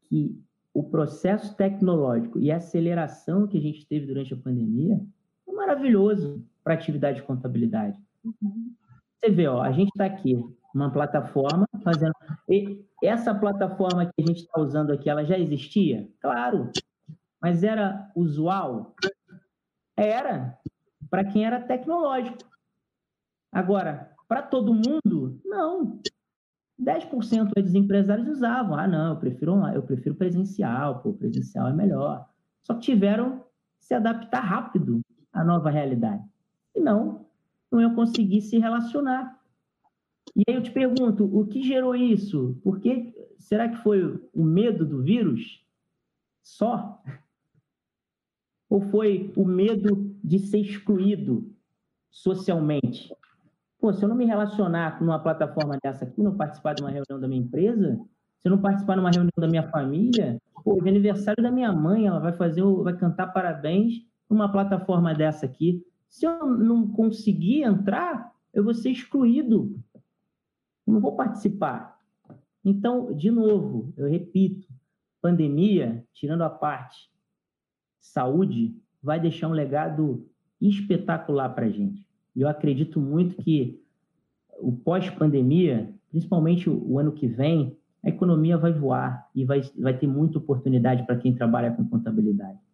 Speaker 3: que o processo tecnológico e a aceleração que a gente teve durante a pandemia foi maravilhoso para atividade de contabilidade. Uhum. Você vê, ó, a gente está aqui, uma plataforma fazendo. E essa plataforma que a gente está usando aqui, ela já existia? Claro. Mas era usual? Era. Para quem era tecnológico. Agora, para todo mundo, não. 10% dos empresários usavam. Ah, não, eu prefiro, eu prefiro presencial, pô, presencial é melhor. Só que tiveram que se adaptar rápido à nova realidade. E não, não iam conseguir se relacionar. E aí eu te pergunto, o que gerou isso? Por que, será que foi o medo do vírus só? Ou foi o medo de ser excluído socialmente? Pô, se eu não me relacionar com uma plataforma dessa aqui, não participar de uma reunião da minha empresa, se eu não participar de uma reunião da minha família, pô, de aniversário da minha mãe, ela vai fazer, vai cantar parabéns numa plataforma dessa aqui. Se eu não conseguir entrar, eu vou ser excluído. Eu não vou participar. Então, de novo, eu repito, pandemia, tirando a parte saúde, vai deixar um legado espetacular para a gente. E eu acredito muito que o pós-pandemia, principalmente o ano que vem, a economia vai voar e vai, vai ter muita oportunidade para quem trabalha com contabilidade.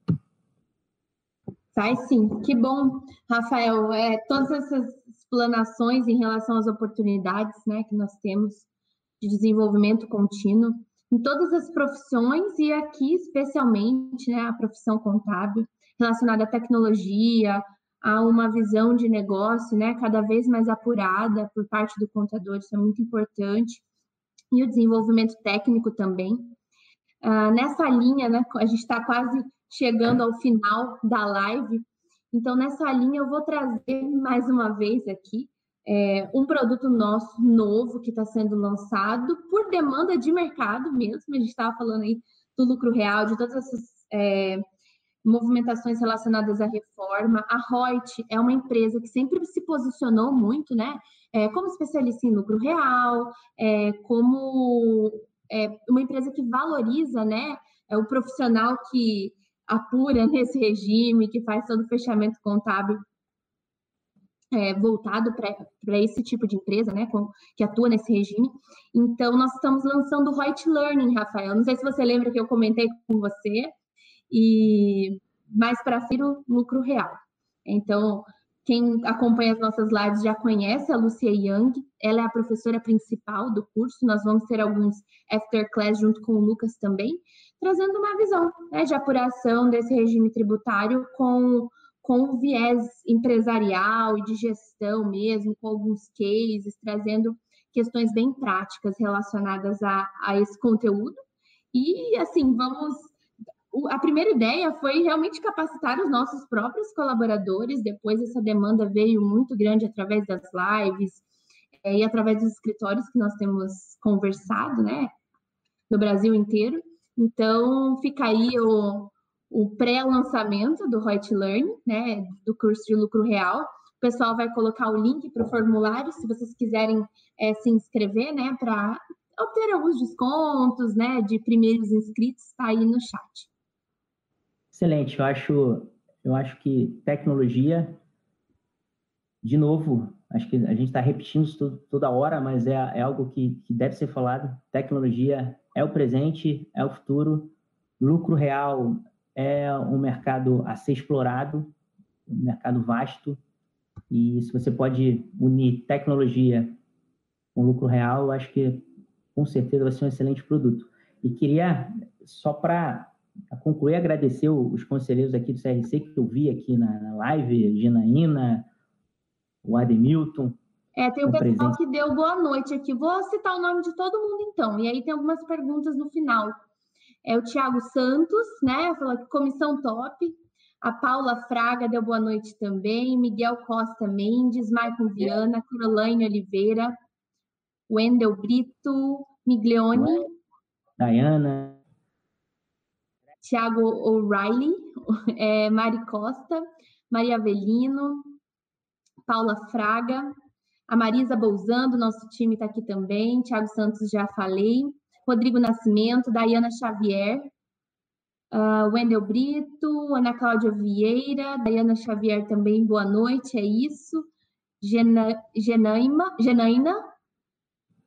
Speaker 2: Vai sim, que bom, Rafael. É, todas essas explanações em relação às oportunidades né, que nós temos de desenvolvimento contínuo em todas as profissões e aqui especialmente né, a profissão contábil relacionada à tecnologia, a uma visão de negócio né, cada vez mais apurada por parte do contador, isso é muito importante, e o desenvolvimento técnico também. Uh, nessa linha, né, a gente está quase chegando ao final da live, então nessa linha eu vou trazer mais uma vez aqui é, um produto nosso novo que está sendo lançado por demanda de mercado mesmo, a gente estava falando aí do lucro real, de todas essas é, movimentações relacionadas à reforma. A Reut é uma empresa que sempre se posicionou muito, né, é, como especialista em lucro real, é, como é, uma empresa que valoriza, né, é o profissional que apura nesse regime, que faz todo o fechamento contábil é, voltado para esse tipo de empresa, né, com, que atua nesse regime. Então, nós estamos lançando o Reut Learning, Rafael. Não sei se você lembra que eu comentei com você, e mais para frente o lucro real. Então, quem acompanha as nossas lives já conhece a Lucia Young, ela é a professora principal do curso. Nós vamos ter alguns afterclass junto com o Lucas também, trazendo uma visão né, de apuração desse regime tributário com, com viés empresarial e de gestão mesmo, com alguns cases, trazendo questões bem práticas relacionadas a, a esse conteúdo. E, assim, vamos a primeira ideia foi realmente capacitar os nossos próprios colaboradores. Depois, essa demanda veio muito grande através das lives, é, e através dos escritórios que nós temos conversado, né, no Brasil inteiro. Então, fica aí o, o pré-lançamento do Reut Learn, né, do curso de lucro real. O pessoal vai colocar o link para o formulário, se vocês quiserem é, se inscrever, né, para obter alguns descontos, né, de primeiros inscritos, está aí no chat.
Speaker 3: Excelente, eu acho, eu acho que tecnologia, de novo, acho que a gente está repetindo isso toda hora, mas é, é algo que, que deve ser falado. Tecnologia é o presente, é o futuro. Lucro real é um mercado a ser explorado, um mercado vasto. E se você pode unir tecnologia com lucro real, eu acho que com certeza vai ser um excelente produto. E queria, só para concluir, agradecer os conselheiros aqui do CRC que eu vi aqui na live, Ginaína, o Ademilton.
Speaker 2: É, tem o pessoal presente. que deu boa noite aqui. Vou citar o nome de todo mundo então. E aí tem algumas perguntas no final. É o Tiago Santos, né? Falou que comissão top. A Paula Fraga deu boa noite também. Miguel Costa Mendes, Maicon Viana, Caroline Oliveira, Wendel Brito, Miglione.
Speaker 3: Dayana.
Speaker 2: Tiago O'Reilly, é, Mari Costa, Maria Avelino, Paula Fraga, a Marisa Bouzando, nosso time está aqui também, Tiago Santos já falei, Rodrigo Nascimento, Dayana Xavier, uh, Wendel Brito, Ana Cláudia Vieira, Dayana Xavier também, boa noite, é isso. Gena, Genaima, Genaina,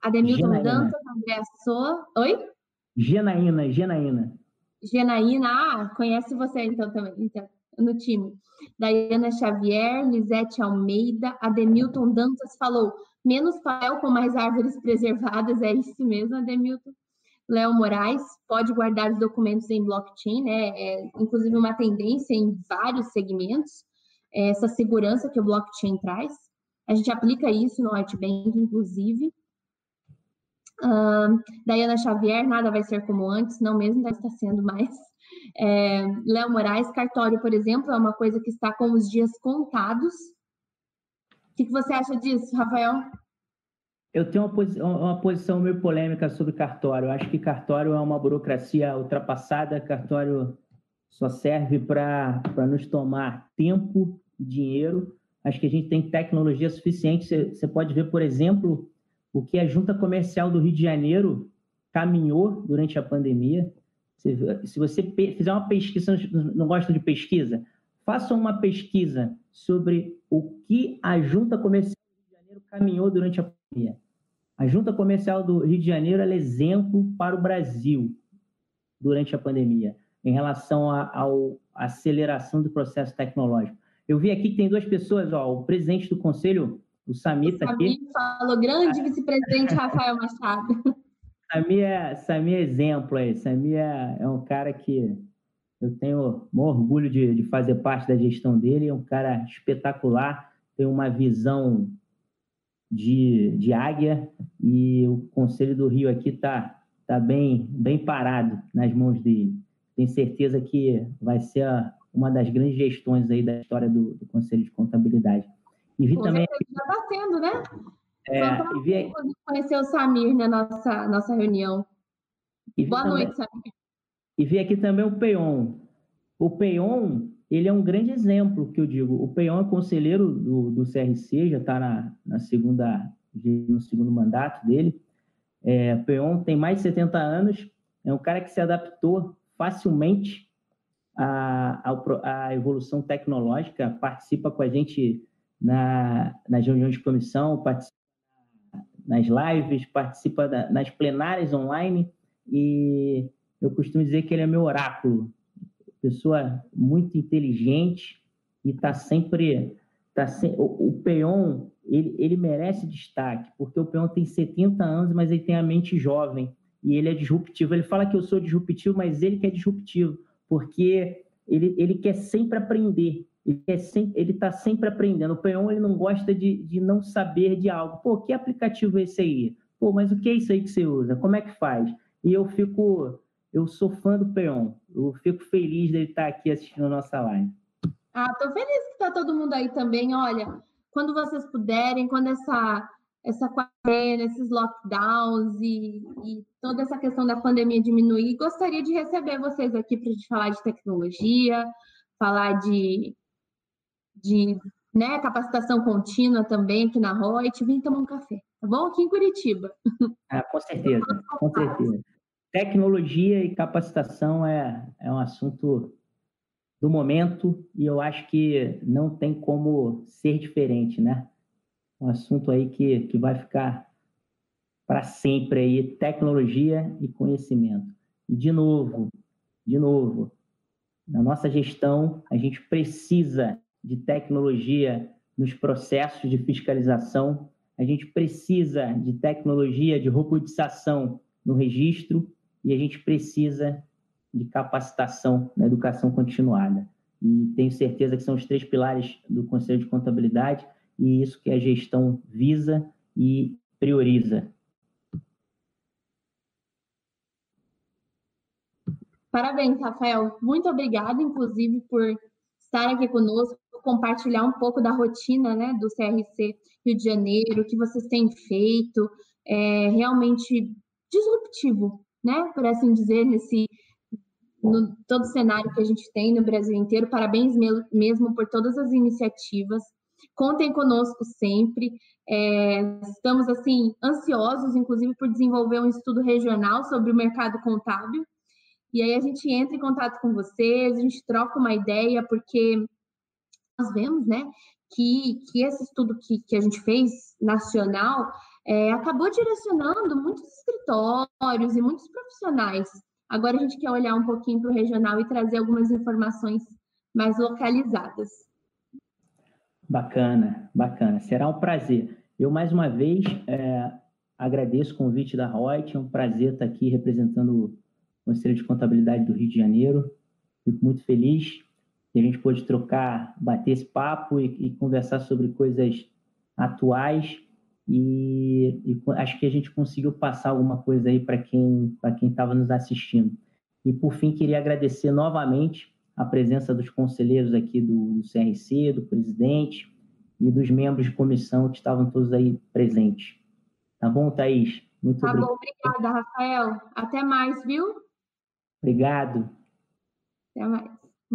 Speaker 2: Ademilton. Dantas, André Soa. Oi?
Speaker 3: Genaína, Genaína.
Speaker 2: Genaína, ah, conhece você então também, então, no time. Daiana Xavier, Lisete Almeida, Ademilton Dantas falou, menos papel com mais árvores preservadas, é isso mesmo, Ademilton. Léo Moraes, pode guardar os documentos em blockchain, né? É, inclusive uma tendência em vários segmentos, é essa segurança que o blockchain traz. A gente aplica isso no Whitebank, inclusive. Uh, Dayana Xavier, nada vai ser como antes, não mesmo, está sendo mais. É, Léo Moraes, cartório, por exemplo, é uma coisa que está com os dias contados. O que, que você acha disso, Rafael?
Speaker 3: Eu tenho uma, posi uma, posição meio polêmica sobre cartório. Eu acho que cartório é uma burocracia ultrapassada. Cartório só serve para nos tomar tempo e dinheiro. Acho que a gente tem tecnologia suficiente. Você pode ver, por exemplo, o que a Junta Comercial do Rio de Janeiro caminhou durante a pandemia. Se você fizer uma pesquisa, não gostam de pesquisa? Faça uma pesquisa sobre o que a Junta Comercial do Rio de Janeiro caminhou durante a pandemia. A Junta Comercial do Rio de Janeiro é exemplo para o Brasil durante a pandemia, em relação à aceleração do processo tecnológico. Eu vi aqui que tem duas pessoas, ó, o presidente do conselho o Samir está aqui.
Speaker 2: falou, grande vice-presidente Rafael Machado.
Speaker 3: Samir é, Samir é exemplo aí. Samir é, é um cara que eu tenho orgulho de, de fazer parte da gestão dele. É um cara espetacular, tem uma visão de, de águia e o Conselho do Rio aqui está tá bem, bem parado nas mãos dele. Tenho certeza que vai ser uma das grandes gestões aí da história do, do Conselho de Contabilidade.
Speaker 2: E vi também. Está sendo, né? É, e vi... conhecer o Samir na nossa, nossa reunião. Boa também... noite, Samir.
Speaker 3: E vi aqui também o Peon. O Peon, ele é um grande exemplo que eu digo. O Peon é conselheiro do, do CRC, já está na, na segunda, no segundo mandato dele. É, o Peon tem mais de 70 anos, é um cara que se adaptou facilmente à, à, à evolução tecnológica, participa com a gente na, nas reuniões de comissão, participa nas lives, participa da, nas plenárias online e eu costumo dizer que ele é meu oráculo. Pessoa muito inteligente e está sempre. Tá se, o, o ele, ele merece destaque, porque o Peon tem 70 anos, mas ele tem a mente jovem e ele é disruptivo. Ele fala que eu sou disruptivo, mas ele que é disruptivo, porque ele, ele quer sempre aprender ele é ele está sempre aprendendo. O peão ele não gosta de, de não saber de algo. Pô, que aplicativo é esse aí? Pô, mas o que é isso aí que você usa? Como é que faz? E eu fico, eu sou fã do peão. Eu fico feliz dele estar aqui assistindo a nossa live.
Speaker 2: Ah, tô feliz que está todo mundo aí também. Olha, quando vocês puderem, quando essa essa quarentena, esses lockdowns e, e, toda essa questão da pandemia diminuir, gostaria de receber vocês aqui para a gente falar de tecnologia, falar de, de né, capacitação contínua também aqui na Reut, vim tomar um café, tá bom? Aqui em Curitiba.
Speaker 3: Ah, com certeza, com certeza. Tecnologia e capacitação é, é um assunto do momento e eu acho que não tem como ser diferente, né? Um assunto aí que, que vai ficar para sempre aí, tecnologia e conhecimento. E de novo, de novo, na nossa gestão, a gente precisa de tecnologia nos processos de fiscalização, a gente precisa de tecnologia de robotização no registro e a gente precisa de capacitação na educação continuada. E tenho certeza que são os três pilares do Conselho de Contabilidade e isso que a gestão visa e prioriza.
Speaker 2: Parabéns, Rafael. Muito obrigada, inclusive, por estar aqui conosco, compartilhar um pouco da rotina né, do CRC Rio de Janeiro, o que vocês têm feito, é realmente disruptivo, né, por assim dizer, nesse no todo o cenário que a gente tem no Brasil inteiro. Parabéns mesmo por todas as iniciativas. Contem conosco sempre. É, estamos assim ansiosos, inclusive, por desenvolver um estudo regional sobre o mercado contábil. E aí a gente entra em contato com vocês, a gente troca uma ideia, porque nós vemos, né, que, que esse estudo que, que a gente fez nacional é, acabou direcionando muitos escritórios e muitos profissionais. Agora a gente quer olhar um pouquinho para o regional e trazer algumas informações mais localizadas.
Speaker 3: Bacana, bacana. Será um prazer. Eu, mais uma vez, é, agradeço o convite da Reut. É um prazer estar aqui representando o Conselho de Contabilidade do Rio de Janeiro. Fico muito feliz que a gente pôde trocar, bater esse papo e, e conversar sobre coisas atuais e, e, acho que a gente conseguiu passar alguma coisa aí para quem para quem estava nos assistindo. E por fim queria agradecer novamente a presença dos conselheiros aqui do, do CRC, do presidente e dos membros de comissão que estavam todos aí presentes. Tá bom, Thaís?
Speaker 2: Muito tá obrigado. bom, obrigada, Rafael. Até mais, viu?
Speaker 3: Obrigado.
Speaker 2: Até mais.